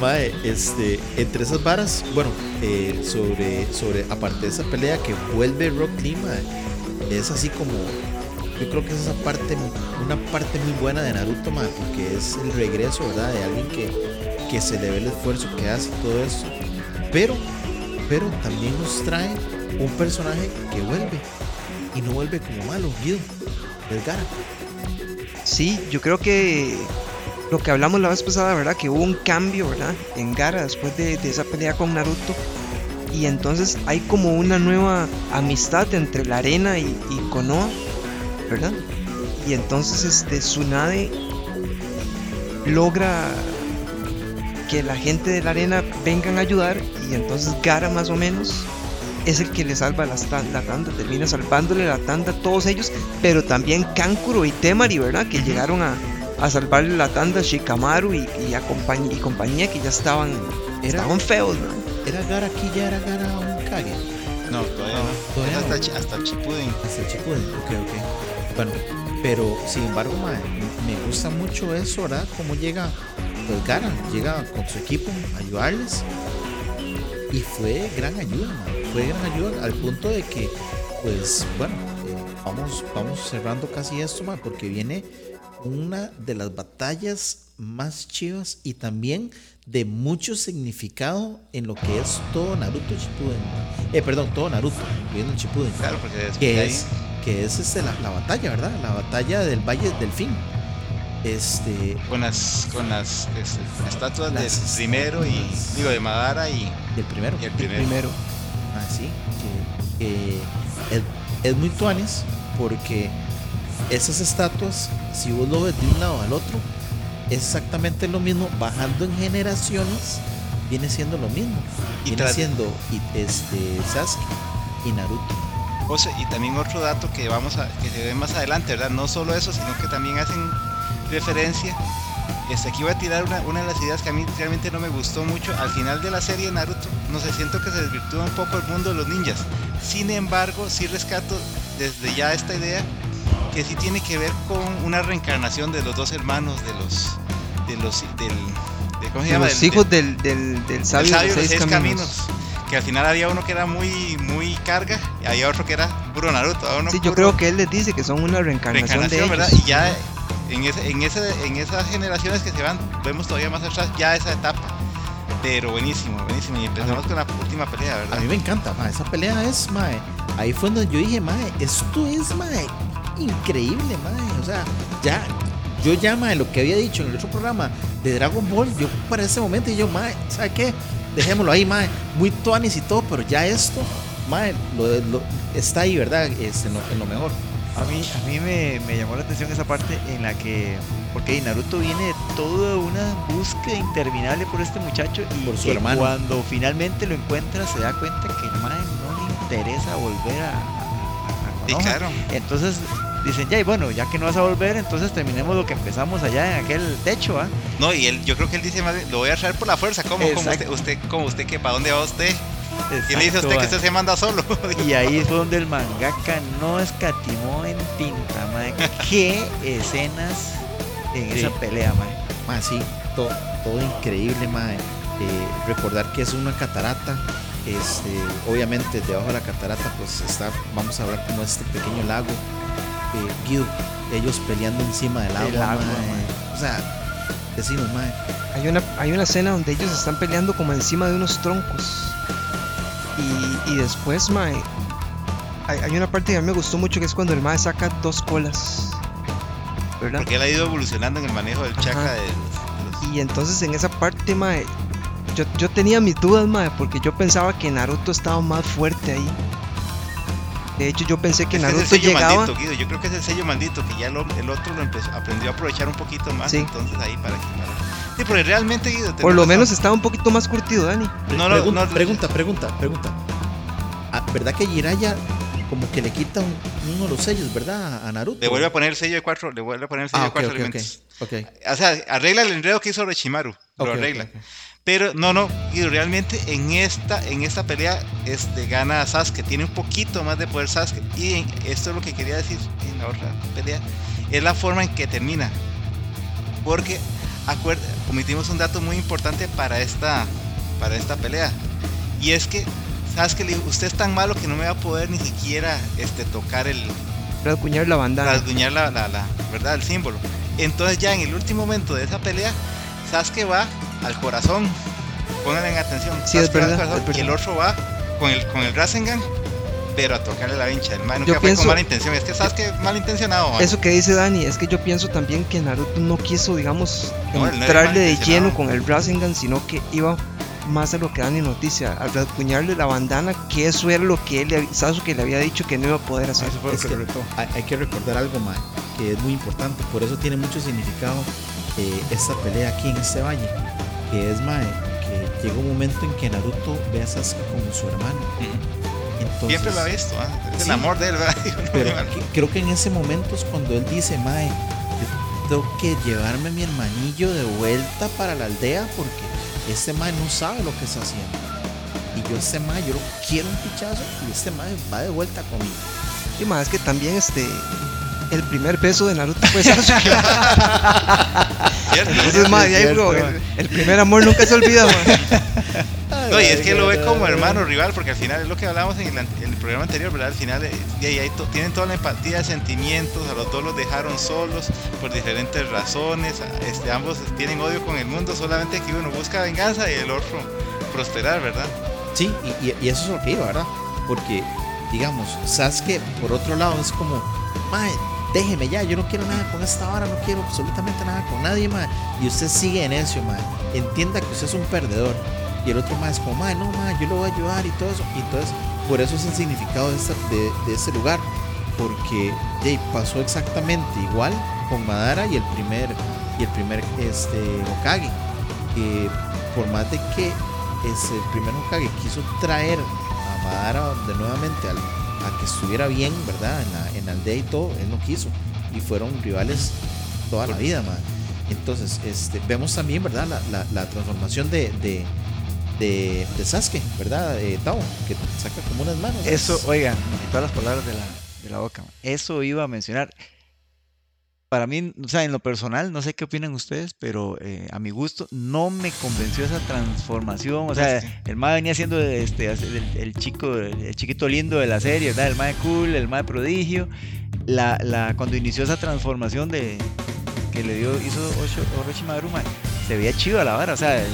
Mae, este, entre esas varas, bueno, eh, sobre, sobre, aparte de esa pelea que vuelve Rock Lee, mae, es así como, yo creo que es esa parte, una parte muy buena de Naruto, mae, porque es el regreso, ¿verdad? De alguien que, que se le ve el esfuerzo que hace y todo eso. Pero, pero también nos trae un personaje que vuelve, y no vuelve como malo, Guido, Vergara. Sí, yo creo que lo que hablamos la vez pasada, ¿verdad? Que hubo un cambio, ¿verdad? En Gara después de, de esa pelea con Naruto. Y entonces hay como una nueva amistad entre la arena y, y Konoha, ¿verdad? Y entonces este Tsunade logra que la gente de la arena vengan a ayudar y entonces Gara más o menos es el que le salva tan- la tanda, termina salvándole la tanda a todos ellos, pero también Kankuro y Temari, ¿verdad? Que llegaron a, a salvarle la tanda a Shikamaru y, y, a compañ- y compañía que ya estaban, Era- estaban feos, ¿no? ¿Era Gara aquí ya era Gara un Kage? No, todavía no. todavía Es hasta, no. Hasta Chipuden. Hasta el Shippuden, ok, ok. Bueno, pero sin embargo, mae, me gusta mucho eso, ¿verdad? Cómo llega, pues Gara, llega con su equipo a ayudarles. Y fue gran ayuda, mae, fue gran ayuda al punto de que, pues, bueno, eh, vamos, vamos cerrando casi esto, mae, porque viene una de las batallas más chivas y también de mucho significado en lo que es todo Naruto Shippuden. Eh, perdón, todo Naruto, incluyendo el Shippuden Claro, porque de que es, que es este, la, la batalla, ¿verdad? La batalla del Valle del Fin. Este, con las con las este, estatuas Las del primero y digo de Madara y, del primero. y el primero. Primero. Ah, sí. Que, que es, es muy tuanes porque esas estatuas, si vos lo ves de un lado al otro, es exactamente lo mismo. Bajando en generaciones, viene siendo lo mismo. Y Viene siendo este, Sasuke y Naruto. O sea, y también otro dato que vamos a que se ve más adelante, ¿verdad? No solo eso, sino que también hacen referencia. Este, aquí voy a tirar una, una de las ideas que a mí realmente no me gustó mucho. Al final de la serie de Naruto, no sé, siento que se desvirtúa un poco el mundo de los ninjas. Sin embargo, sí rescato desde ya esta idea que sí tiene que ver con una reencarnación de los dos hermanos de los de los del, de- ¿cómo se De llama? los Del- hijos del- del, del, del del sabio, sabio de los seis, caminos. caminos. Que al final había uno que era muy, muy carga y había otro que era puro Naruto. a uno Sí, yo creo que él les dice que son una reencarnación, reencarnación, de ¿verdad? ellos. Y ya en, ese, en, ese, en esas generaciones que se van, vemos todavía más atrás ya esa etapa. Pero buenísimo, buenísimo. Y empezamos con la última pelea, A ¿verdad? mí me encanta. Esa pelea es, mae. Ahí fue donde yo dije, mae, esto es, mae, increíble, mae. O sea, ya, yo ya, mae, lo que había dicho en el otro programa de Dragon Ball, yo para ese momento, y yo, mae, ¿sabe qué? Dejémoslo ahí, mae. Muy tuanis y todo, pero ya esto, mae, lo, lo- está ahí, ¿verdad? Es en lo, en lo mejor. A mí, a mí me, me llamó la atención esa parte en la que, porque Naruto viene de toda una búsqueda interminable por este muchacho y Por su que hermano. cuando finalmente lo encuentra se da cuenta que el no le interesa volver a Sí, claro. Entonces dicen, ya, y bueno, ya que no vas a volver, entonces terminemos lo que empezamos allá en aquel techo, ¿ah? No, y él, yo creo que él dice más lo voy a traer por la fuerza. ¿Cómo? ¿Cómo usted, Exacto. usted, ¿Cómo usted qué? ¿Para dónde va usted? ¿Quién le dice a Exacto, usted que usted se manda solo? Y ahí fue donde el mangaka no escatimó en tinta, mae. Qué escenas en Sí. esa pelea, mae. Mae, sí, todo, todo increíble, mae. Eh, recordar que es una catarata. Este, obviamente debajo de la catarata pues está, vamos a hablar como este pequeño lago. Eh, Guido, ellos peleando encima del agua. El agua, mae. O sea, decimos, mae. Hay una, hay una escena donde ellos están peleando como encima de unos troncos. Y, y después, mae, hay, hay una parte que a mí me gustó mucho que es cuando el mae saca dos colas. ¿Verdad? Porque él ha ido evolucionando en el manejo del Ajá. de los- de los- Y entonces en esa parte, mae, yo, yo tenía mis dudas, mae, porque yo pensaba que Naruto estaba más fuerte ahí. De hecho, yo pensé que Es que es el Naruto sello llegaba. maldito, Guido. Yo creo que es el sello maldito, que ya lo- el otro lo empezó, aprendió a aprovechar un poquito más. Sí. Entonces ahí para que. para- Sí, porque realmente, Guido. Por lo razón. menos estaba un poquito más curtido, Dani. No, no, pregunta, no, pregunta, pregunta, pregunta. Ah, ¿Verdad que Jiraya como que le quita un- uno de los sellos, ¿verdad? A Naruto. Le vuelve a poner el sello de cuatro, le vuelve a poner el sello Ah, de ok, cuatro ok, elementos. ok. ok. O sea, arregla el enredo que hizo Orochimaru. Lo arregla. Pero no, no, Guido, realmente en esta, en esta pelea este, gana Sasuke, tiene un poquito más de poder Sasuke. Y en- esto es lo que quería decir en la otra pelea, es la forma en que termina. Porque acuer- omitimos un dato muy importante para esta, para esta pelea. Y es que Sasuke le dijo, usted es tan malo que no me va a poder ni siquiera este, tocar el, Rasguñar la bandana. rasguñar la, la, la- ¿verdad? El símbolo. Entonces ya en el último momento de esa pelea, Sasuke va al corazón. Pónganle en atención. Sí, es verdad, corazón es y el otro va con el, con el Rasengan, pero a tocarle la vincha. El man nunca Yo fue pienso- con mala intención. Es que Sasuke es malintencionado. man. Eso que dice Dani, es que yo pienso también que Naruto no quiso, digamos, No, no entrarle de lleno con el Rasengan, sino que iba más a lo que Dani noticia, al rasguñarle la bandana, que eso era lo que él, Sasuke le había dicho que no iba a poder hacer. Eso fue lo Es que que lo retó. hay, hay que recordar algo, mae, que es muy importante. Por eso tiene mucho significado eh, esta pelea aquí en este valle. Que es, mae, que llega un momento en que Naruto ve a Sasuke como su hermano. Entonces, Siempre lo ha visto. ¿ah? Es el amor de él, ¿verdad? Pero que- creo que en ese momento es cuando él dice, mae, tengo que llevarme mi hermanillo de vuelta para la aldea porque este mae no sabe lo que está haciendo. Y yo este mae, yo lo quiero un pichazo y este mae va de vuelta conmigo. Y más que también este el primer beso de Naruto fue Sasuke. ¿Cierto? Entonces, ahí, cierto, bro, ma. el, el primer amor nunca se olvida. No, y es que lo ve como hermano rival, porque al final es lo que hablábamos en el, an- en el programa anterior, ¿verdad? Al final eh, y ahí to- tienen toda la empatía, sentimientos, a los dos los dejaron solos por diferentes razones, este, ambos tienen odio con el mundo, solamente que uno busca venganza y el otro prosperar, ¿verdad? Sí, y, y- y eso es lo que iba, ¿verdad? Porque, digamos, Sasuke, por otro lado, es como, mae, déjeme ya, yo no quiero nada con esta hora, no quiero absolutamente nada con nadie, mae. Y usted sigue en eso, mae. Entienda que usted es un perdedor. Y el otro mae es como, mae, no, yo lo voy a ayudar y todo eso. Y entonces, por eso es el significado de, esta- de, de este lugar. Porque pasó exactamente igual con Madara y el primer, y el primer este, Hokage. Que por más de que ese, el primer Hokage quiso traer a Madara de nuevamente al, a que estuviera bien, ¿verdad? En la, en la aldea y todo, él no quiso. Y fueron rivales toda la vida, man. Entonces, este, vemos también, ¿verdad? La, la- la transformación de, de, de, de Sasuke, ¿verdad? Eh, Tao, que saca como unas manos. Eso, Es- oigan, quitó las palabras de la, de la boca. man. Eso iba a mencionar. Para mí, o sea, en lo personal, no sé qué opinan ustedes, pero eh, a mi gusto no me convenció esa transformación. O sea, el mae venía siendo este, el, el chico, el chiquito lindo de la serie, ¿verdad? El mae cool, el mae prodigio. La, la, cuando inició esa transformación de que le dio, hizo Orochimaru, se veía chido a la vara. O sea, eh,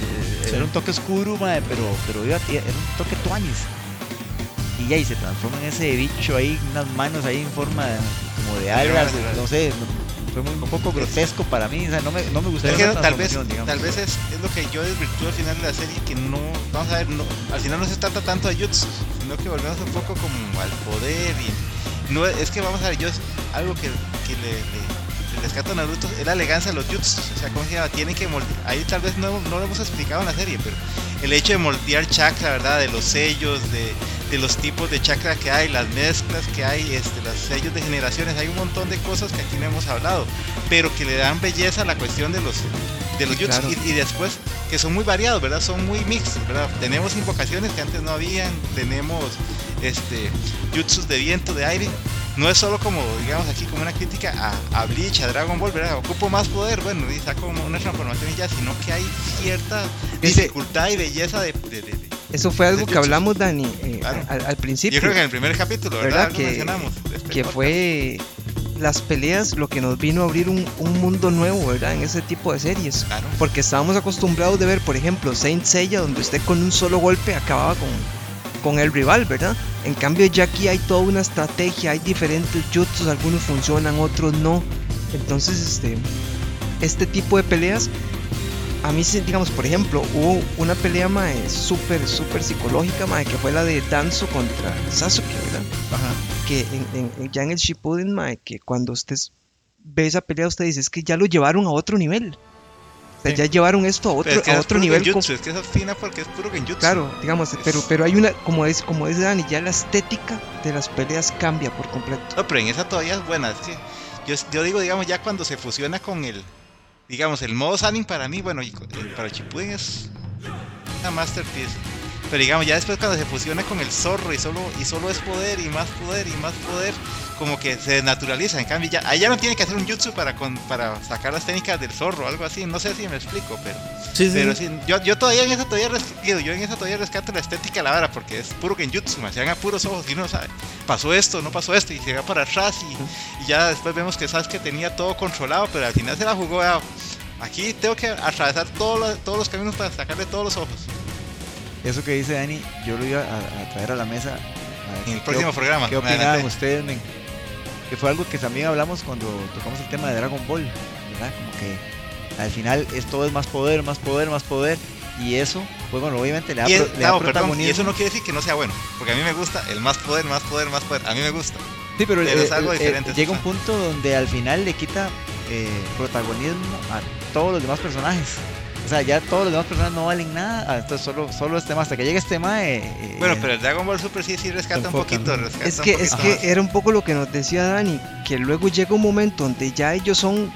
era un toque oscuro, mae, pero, pero era un toque tuanis. Y ya, y se transforma en ese bicho ahí, unas manos ahí en forma como de algas, no sé, fue muy, un poco grotesco para mí, o sea, no me, no me gustó es que tal vez, tal vez es, es, lo que yo desvirtúo al final de la serie, que no, vamos a ver, no, al final no se trata tanto de jutsu, sino que volvemos un poco como al poder y no es que vamos a ver, yo es algo que, que le, le, le rescato a Naruto es la elegancia de los jutsu, o sea, como se llama, tienen que moldear, ahí tal vez no, no lo hemos explicado en la serie, pero el hecho de moldear chakra, ¿verdad? De los sellos, de, de los tipos de chakra que hay, las mezclas que hay, este, los sellos de generaciones, hay un montón de cosas que aquí no hemos hablado, pero que le dan belleza a la cuestión de los de los jutsu y, y, después que son muy variados, ¿verdad? Son muy mixtos, ¿verdad? Tenemos invocaciones que antes no habían, tenemos este jutsus de viento, de aire. No es solo como, digamos aquí, como una crítica a, a Bleach, a Dragon Ball, ¿verdad? Ocupo más poder, bueno, y saco una transformación y ya, sino que hay cierta dificultad y belleza de, de, de eso fue algo que hablamos, Dani, eh, claro. al, al, principio. Yo creo que en el primer capítulo, ¿verdad? ¿verdad? Que, mencionamos este que fue las peleas lo que nos vino a abrir un, un, mundo nuevo, ¿verdad? En ese tipo de series. Claro. Porque estábamos acostumbrados de ver, por ejemplo, Saint Seiya, donde usted con un solo golpe acababa con, con el rival, ¿verdad? En cambio, ya aquí hay toda una estrategia, hay diferentes jutsus, algunos funcionan, otros no. Entonces, este, este tipo de peleas a mí, digamos, por ejemplo, hubo una pelea mae súper, súper psicológica, mae, que fue la de Danzo contra Sasuke, ¿verdad? Ajá. Que en, en, ya en el Shippuden, mae, que cuando usted ve esa pelea, usted dice, es que ya lo llevaron a otro nivel. O sea, sí. ya llevaron esto a otro, es que a otro nivel. Genjutsu, es que es fina porque es puro genjutsu. Claro, digamos, es... pero, pero hay una, como, es, como dice Dani, ya la estética de las peleas cambia por completo. No, pero en esa todavía es buena. Es que yo, yo digo, digamos, ya cuando se fusiona con el, digamos, el modo Sunning para mí, bueno, para Chipuden es una masterpiece. Pero digamos, ya después cuando se fusiona con el zorro y solo, y solo es poder y más poder y más poder, como que se desnaturaliza. En cambio, ya, ahí ya no tiene que hacer un jutsu para, con, para sacar las técnicas del zorro, algo así. No sé si me explico, pero. Sí, sí. Pero sí, yo, yo todavía en eso todavía rescato, yo en eso todavía rescato la estética de la vara, porque es puro genjutsu, se hagan a puros ojos y uno sabe, pasó esto, no pasó esto, y se va para atrás y, y ya después vemos que Sasuke tenía todo controlado, pero al final se la jugó a Aquí tengo que atravesar todos los, todos los caminos para sacarle todos los ojos. Eso que dice Dani, yo lo iba a, a traer a la mesa. A en el próximo programa. ¿Qué opinaban ustedes, men? Que fue algo que también hablamos cuando tocamos el tema de Dragon Ball, ¿verdad? Como que al final es todo es más poder, más poder, más poder. Y eso, pues bueno, obviamente le da, y es, pro, le da no, protagonismo. Perdón, y eso no quiere decir que no sea bueno, porque a mí me gusta el más poder, más poder, más poder. A mí me gusta. Sí, pero, pero eh, es algo eh, diferente. llega un punto donde al final le quita eh, protagonismo a todos los demás personajes. O sea, ya todos los demás personajes no valen nada. Ah, entonces solo, solo este tema, hasta que llegue este tema. Eh, bueno, pero el Dragon Ball Super sí, sí rescata un poquito. Rescata es que, un es que era un poco lo que nos decía Dani, que luego llega un momento donde ya ellos son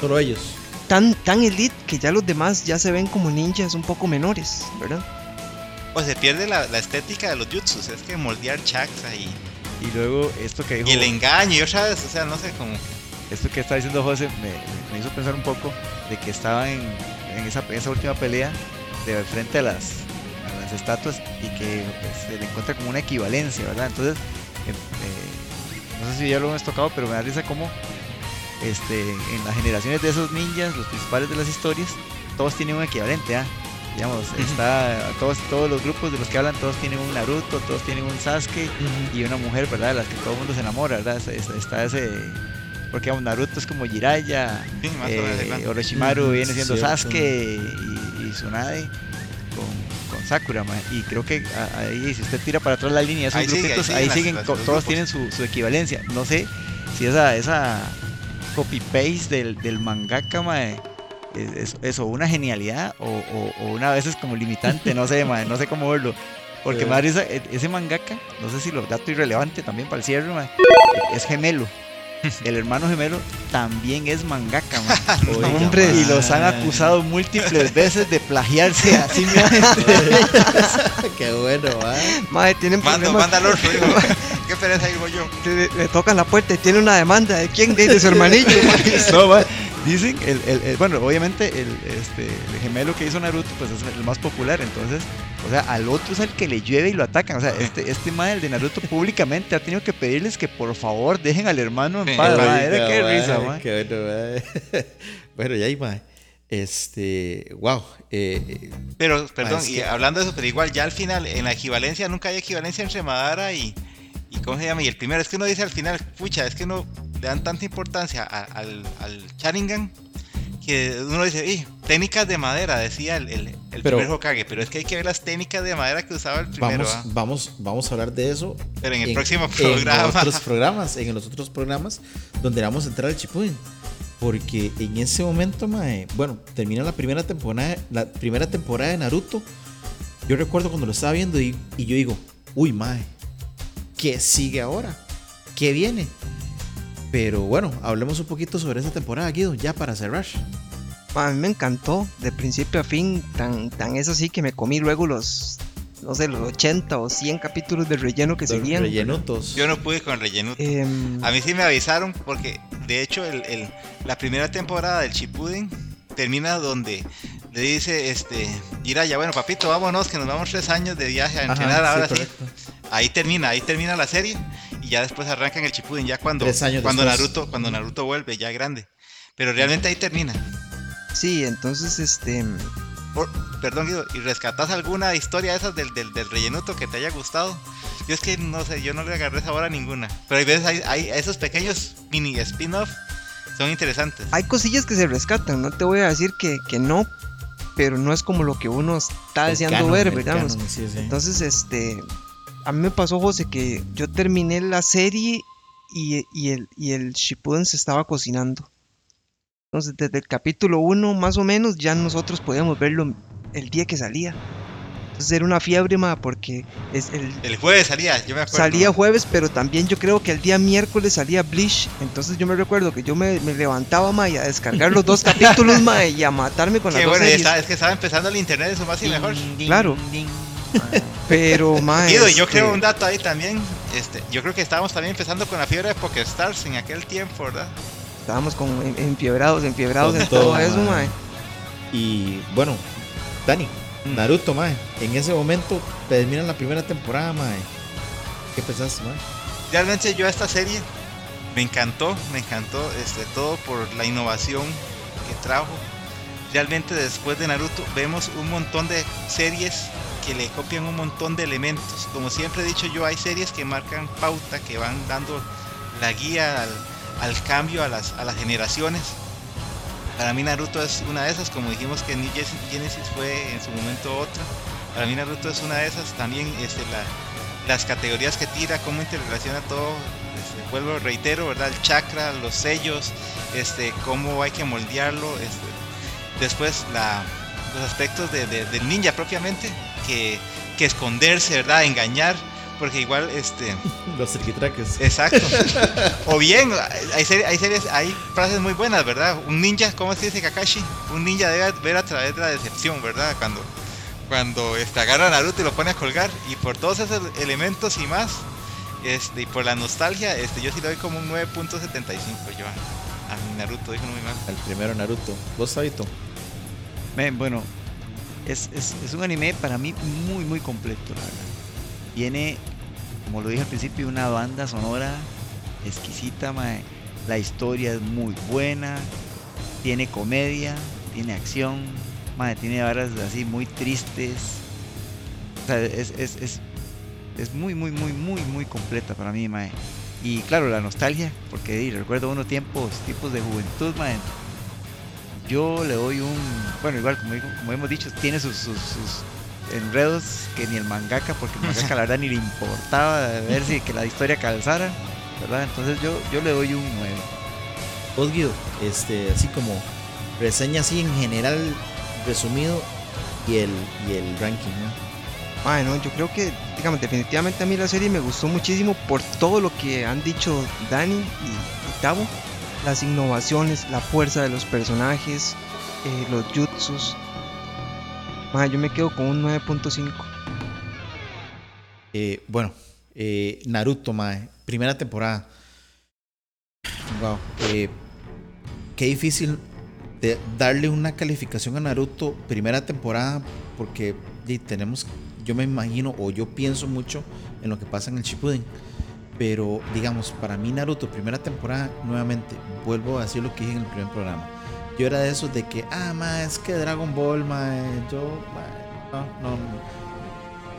Solo ellos. tan, tan elite que ya los demás ya se ven como ninjas un poco menores, ¿verdad? Pues se pierde la, la estética de los jutsus, es que moldear chakra y, Y luego esto que dijo. y el engaño, y otra vez, o sea, no sé cómo. Esto que está diciendo José me, me hizo pensar un poco de que estaba en, en esa, esa última pelea de frente a las, a las estatuas y que pues, se le encuentra como una equivalencia, ¿verdad? Entonces, eh, eh, no sé si ya lo hemos tocado, pero me da risa como este, en las generaciones de esos ninjas, los principales de las historias, todos tienen un equivalente, ¿ah? Digamos, está, todos, todos los grupos de los que hablan, todos tienen un Naruto, todos tienen un Sasuke y una mujer, ¿verdad? De las que todo el mundo se enamora, ¿verdad? Está ese porque digamos, Naruto es como Jiraiya, Sí, eh. Orochimaru Mm, viene siendo cierto. Sasuke y, y Tsunade con, con Sakura, ma. y creo que a- ahí si usted tira para atrás la línea, esos Ahí sigue, ahí siguen ahí las- siguen, las- co- los todos grupos. tienen su, su equivalencia. No sé si esa, esa copy-paste del, del mangaka, ma, es, es- es o una genialidad o, o- o una vez es como limitante, no sé, ma, no sé cómo verlo. Porque Sí. da risa, e- ese mangaka, no sé si lo dato irrelevante también para el cierre, ma, es gemelo. El hermano gemelo también es mangaka, ma. Oiga, hombre, Y los han man. acusado múltiples veces de plagiarse a sí. Qué bueno, ¿va? Madre, tienen digo. ¿Qué pereza digo yo. Le, le tocan la puerta y tiene una demanda. ¿De quién? De, de su hermanillo. No, dicen, el, el- el- bueno, obviamente el, este, el gemelo que hizo Naruto pues es el más popular, entonces, o sea, al otro es el que le llueve y lo atacan. O sea, este, este mae, el de Naruto, públicamente ha tenido que pedirles que por favor dejen al hermano en paz. Era qué risa, mae, ma. qué bueno, ya ahí, mae. Este, wow. eh, Pero, perdón, y que- hablando de eso, pero igual ya al final, en la equivalencia, nunca hay equivalencia entre Madara y, y ¿cómo se llama? Y el primero, es que uno dice al final, pucha, es que no le dan tanta importancia a- al, al Sharingan que uno dice, "Ih, técnicas de madera, decía el, el, el Pero- primer Hokage, pero es que hay que ver las técnicas de madera que usaba el primero, vamos, ¿ah? vamos, vamos a hablar de eso pero en el próximo En programa. otros programas, en los otros programas donde vamos a entrar al Chipuden. Porque en ese momento, mae, bueno, termina la primera temporada, la primera temporada de Naruto. Yo recuerdo cuando lo estaba viendo y, y yo digo, uy, mae, ¿qué sigue ahora? ¿Qué viene? Pero bueno, hablemos un poquito sobre esa temporada, Guido, ya para cerrar. A mí me encantó, de principio a fin, tan, tan es así que me comí luego los, no sé, los 80 o 100 capítulos de relleno que Los seguían. rellenutos. Yo no pude con relleno. Em, A mí sí me avisaron porque de hecho el, el- la primera temporada del Shippuden termina donde le dice este ya bueno papito vámonos que nos vamos tres años de viaje a Ajá, entrenar sí, ahora sí, correcto. ahí termina ahí termina la serie ya después arranca en el Shippuden ya cuando Tres años cuando. Naruto cuando Naruto vuelve ya grande pero realmente ahí termina sí, entonces, este, Por- perdón Guido y rescatas alguna historia de esas del, del, del rellenuto que te haya gustado yo es que no sé yo no le agarré sabor a ninguna pero hay veces hay, hay esos pequeños mini spin-off son interesantes hay cosillas que se rescatan, no te voy a decir que, que no, pero no es como lo que uno está El deseando canon, ver, ¿verdad? canon, sí, sí. Entonces, este, a mí me pasó, José, que yo terminé la serie y, y el, y el Shippuden se estaba cocinando. Entonces, desde el capítulo 1, más o menos, ya nosotros podíamos verlo el día que salía. Entonces era una fiebre, ma, porque es el, El jueves salía, yo me acuerdo. salía jueves, pero también yo creo que el día miércoles salía Bleach. Entonces yo me recuerdo que yo me, me levantaba, ma, y a descargar los dos capítulos, ma, y a matarme con las Qué dos bueno, y series. está- es que estaba empezando el internet, eso más y mejor. Claro. Pero, Guido, yo este, creo un dato ahí también. Este, yo creo que estábamos también empezando con la fiebre de Pokestars en aquel tiempo, ¿verdad? Estábamos como en- enfiebrados, enfiebrados Con en todo, todo, eso, ma. mae. Y bueno, Dani, Mm. Naruto, mae. En ese momento terminan la primera temporada, mae. ¿Qué pensaste, mae? Realmente yo a esta serie me encantó, me encantó este, todo por la innovación que trajo. Realmente después de Naruto vemos un montón de series que le copian un montón de elementos. Como siempre he dicho yo, hay series que marcan pauta, que van dando la guía al, cambio a las, a las generaciones. Para mí Naruto es una de esas, como dijimos que New Gen- Genesis fue en su momento otra. Para mí Naruto es una de esas. También este, la, las categorías que tira, cómo interrelaciona todo, este, vuelvo, reitero, ¿verdad? El chakra, los sellos, este, cómo hay que moldearlo, este, después la, los aspectos de- de- del ninja propiamente, que, que esconderse, ¿verdad? Engañar, porque igual, este, Los triquitraques. exacto. o bien, hay, series, hay series, hay frases muy buenas, ¿verdad? Un ninja, ¿cómo se dice Kakashi? Un ninja debe ver a través de la decepción, ¿verdad? Cuando cuando este, agarra a Naruto y lo pone a colgar. Y por todos esos elementos y más, este, y por la nostalgia, este, yo sí le doy como un 9.75 yo a, Naruto, dijo muy mal. El primero Naruto. ¿Vos, Sabito? Bueno, es, es, es un anime para mí muy, muy completo, la verdad. Tiene, como lo dije al principio, una banda sonora exquisita. La historia es muy buena, tiene comedia, tiene acción, tiene varas así muy tristes. O sea, es, es, muy, muy, muy, muy, muy completa para mí, mae. Y claro, la nostalgia, porque recuerdo unos tiempos, tipos de juventud, mae, yo le doy un. Bueno, igual, como, digo- como hemos dicho, tiene sus, sus, sus enredos que ni el mangaka, porque el mangaka la verdad ni le importaba ver si que la historia calzara, ¿verdad? Entonces yo, yo le doy un 9. Vos, Guido, este, así como reseña así en general, resumido, y el, y el ranking, ¿no? Bueno, yo creo que, digamos, definitivamente a mí la serie me gustó muchísimo por todo lo que han dicho Dani y, y Tavo. Las innovaciones, la fuerza de los personajes, eh, los jutsus. Ma, yo me quedo con un 9.5. Eh, bueno, Eh, Naruto, mae. Primera temporada. Wow. Qué difícil de darle una calificación a Naruto primera temporada porque tenemos, yo me imagino o yo pienso mucho en lo que pasa en el Shippuden. Pero digamos, para mí Naruto primera temporada, nuevamente, vuelvo a decir lo que dije en el primer programa. Yo era de esos de que, ah, ma, es que Dragon Ball, ma, yo, no, no,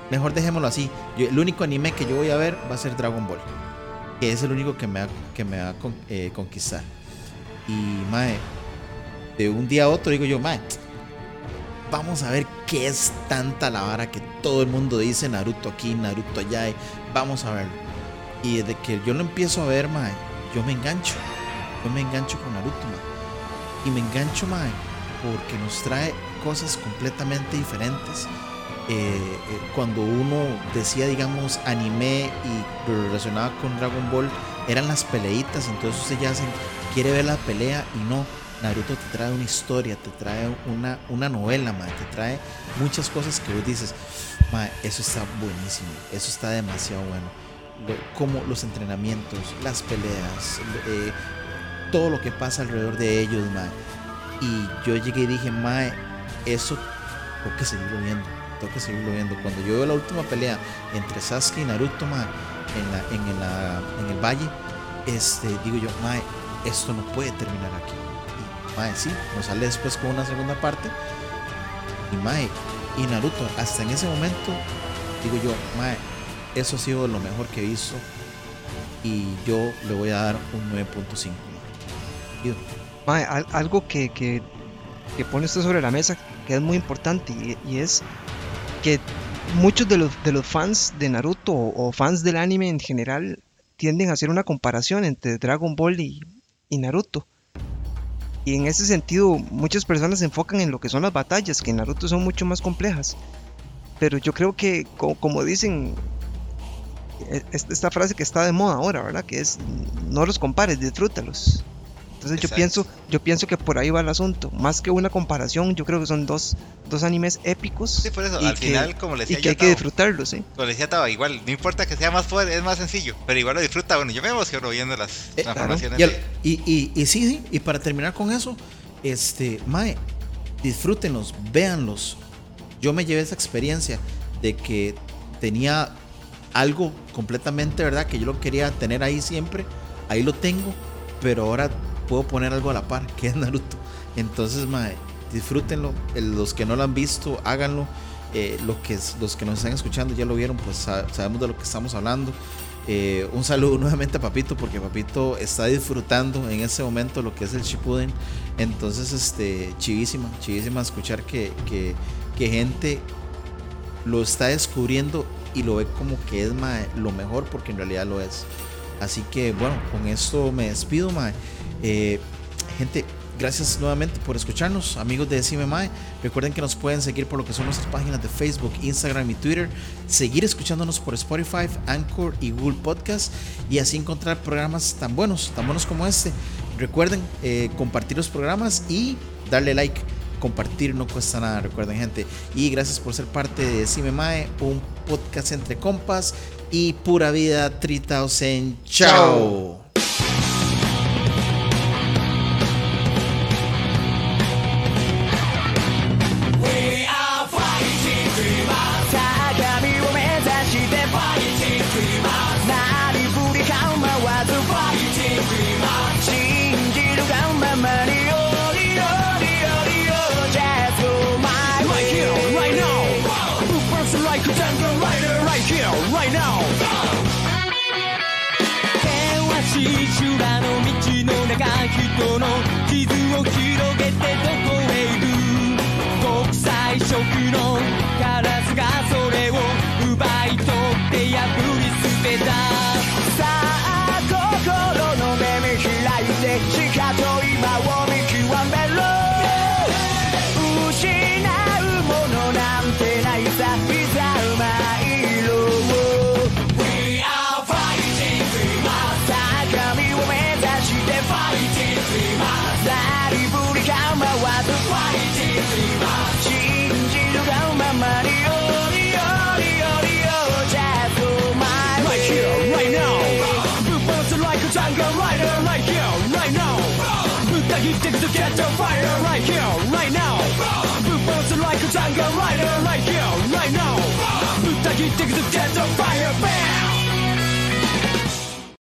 Mejor dejémoslo así. el único anime que yo voy a ver va a ser Dragon Ball. Que es el único que me va, que me va a eh, conquistar. Y, mae, de un día a otro digo yo, mae, vamos a ver qué es tanta la vara que todo el mundo dice Naruto aquí, Naruto allá. vamos a verlo. Y desde que yo lo empiezo a ver, mae, yo me engancho. Yo me engancho con Naruto, mae. Y me engancho, mae, porque nos trae cosas completamente diferentes. Eh, eh, cuando uno decía, digamos, anime y lo relacionaba con Dragon Ball, eran las peleitas. Entonces usted ya quiere ver la pelea y no. Naruto te trae una historia, te trae una, una novela, mae, te trae muchas cosas que vos dices, mae, eso está buenísimo, eso está demasiado bueno. Como los entrenamientos, las peleas, eh, todo lo que pasa alrededor de ellos, mae. Y yo llegué y dije, mae, eso tengo que seguirlo viendo, tengo que seguirlo viendo. Cuando yo veo la última pelea entre Sasuke y Naruto, mae, en, el valle, este, digo yo, mae, esto no puede terminar aquí. Y mae, sí, nos sale después con una segunda parte. Y mae, y Naruto, hasta en ese momento, digo yo, mae, eso ha sido lo mejor que he visto. Y yo le voy a dar un 9.5 algo que, que, pone usted sobre la mesa que es muy importante y, es que muchos de los, de los fans de Naruto o, fans del anime en general tienden a hacer una comparación entre Dragon Ball y, Naruto. Y en ese sentido, muchas personas se enfocan en lo que son las batallas, que en Naruto son mucho más complejas. Pero yo creo que, como, dicen, esta frase que está de moda ahora, ¿verdad? Que es, no los compares, disfrútalos. Entonces yo pienso, yo pienso que por ahí va el asunto. Más que una comparación, yo creo que son dos, dos animes épicos. Sí, por eso, al final, como le decía Y que hay que disfrutarlos, sí. Como le decía Taba, igual, no importa que sea más fuerte, es más sencillo, pero igual lo disfruta. Bueno, yo me emociono viendo las eh, transformaciones. Y, y, y, sí, sí, y para terminar con eso, este, Mae, disfrútenlos, véanlos. Yo me llevé esa experiencia de que tenía algo completamente, ¿verdad? Que yo lo quería tener ahí siempre. Ahí lo tengo, pero ahora puedo poner algo a la par, que es Naruto. Entonces, mae, disfrútenlo. Los que no lo han visto, háganlo. Eh, los, que, los que nos están escuchando ya lo vieron, pues sabemos de lo que estamos hablando. Eh, un saludo nuevamente a Papito, porque Papito está disfrutando en ese momento lo que es el Shippuden. Entonces, este, chivísima, chivísima escuchar que, que, que gente lo está descubriendo y lo ve como que es lo mejor, porque en realidad lo es. Así que bueno, con esto me despido, mae. Eh, gente, gracias nuevamente por escucharnos, amigos de Decime Mae. Recuerden que nos pueden seguir por lo que son nuestras páginas de Facebook, Instagram y Twitter. Seguir escuchándonos por Spotify, Anchor y Google Podcast y así encontrar programas tan buenos, tan buenos como este. Recuerden eh, compartir los programas y darle like. Compartir no cuesta nada, recuerden gente. Y gracias por ser parte de Decime Mae, un podcast entre compas y pura vida 3000. Chao.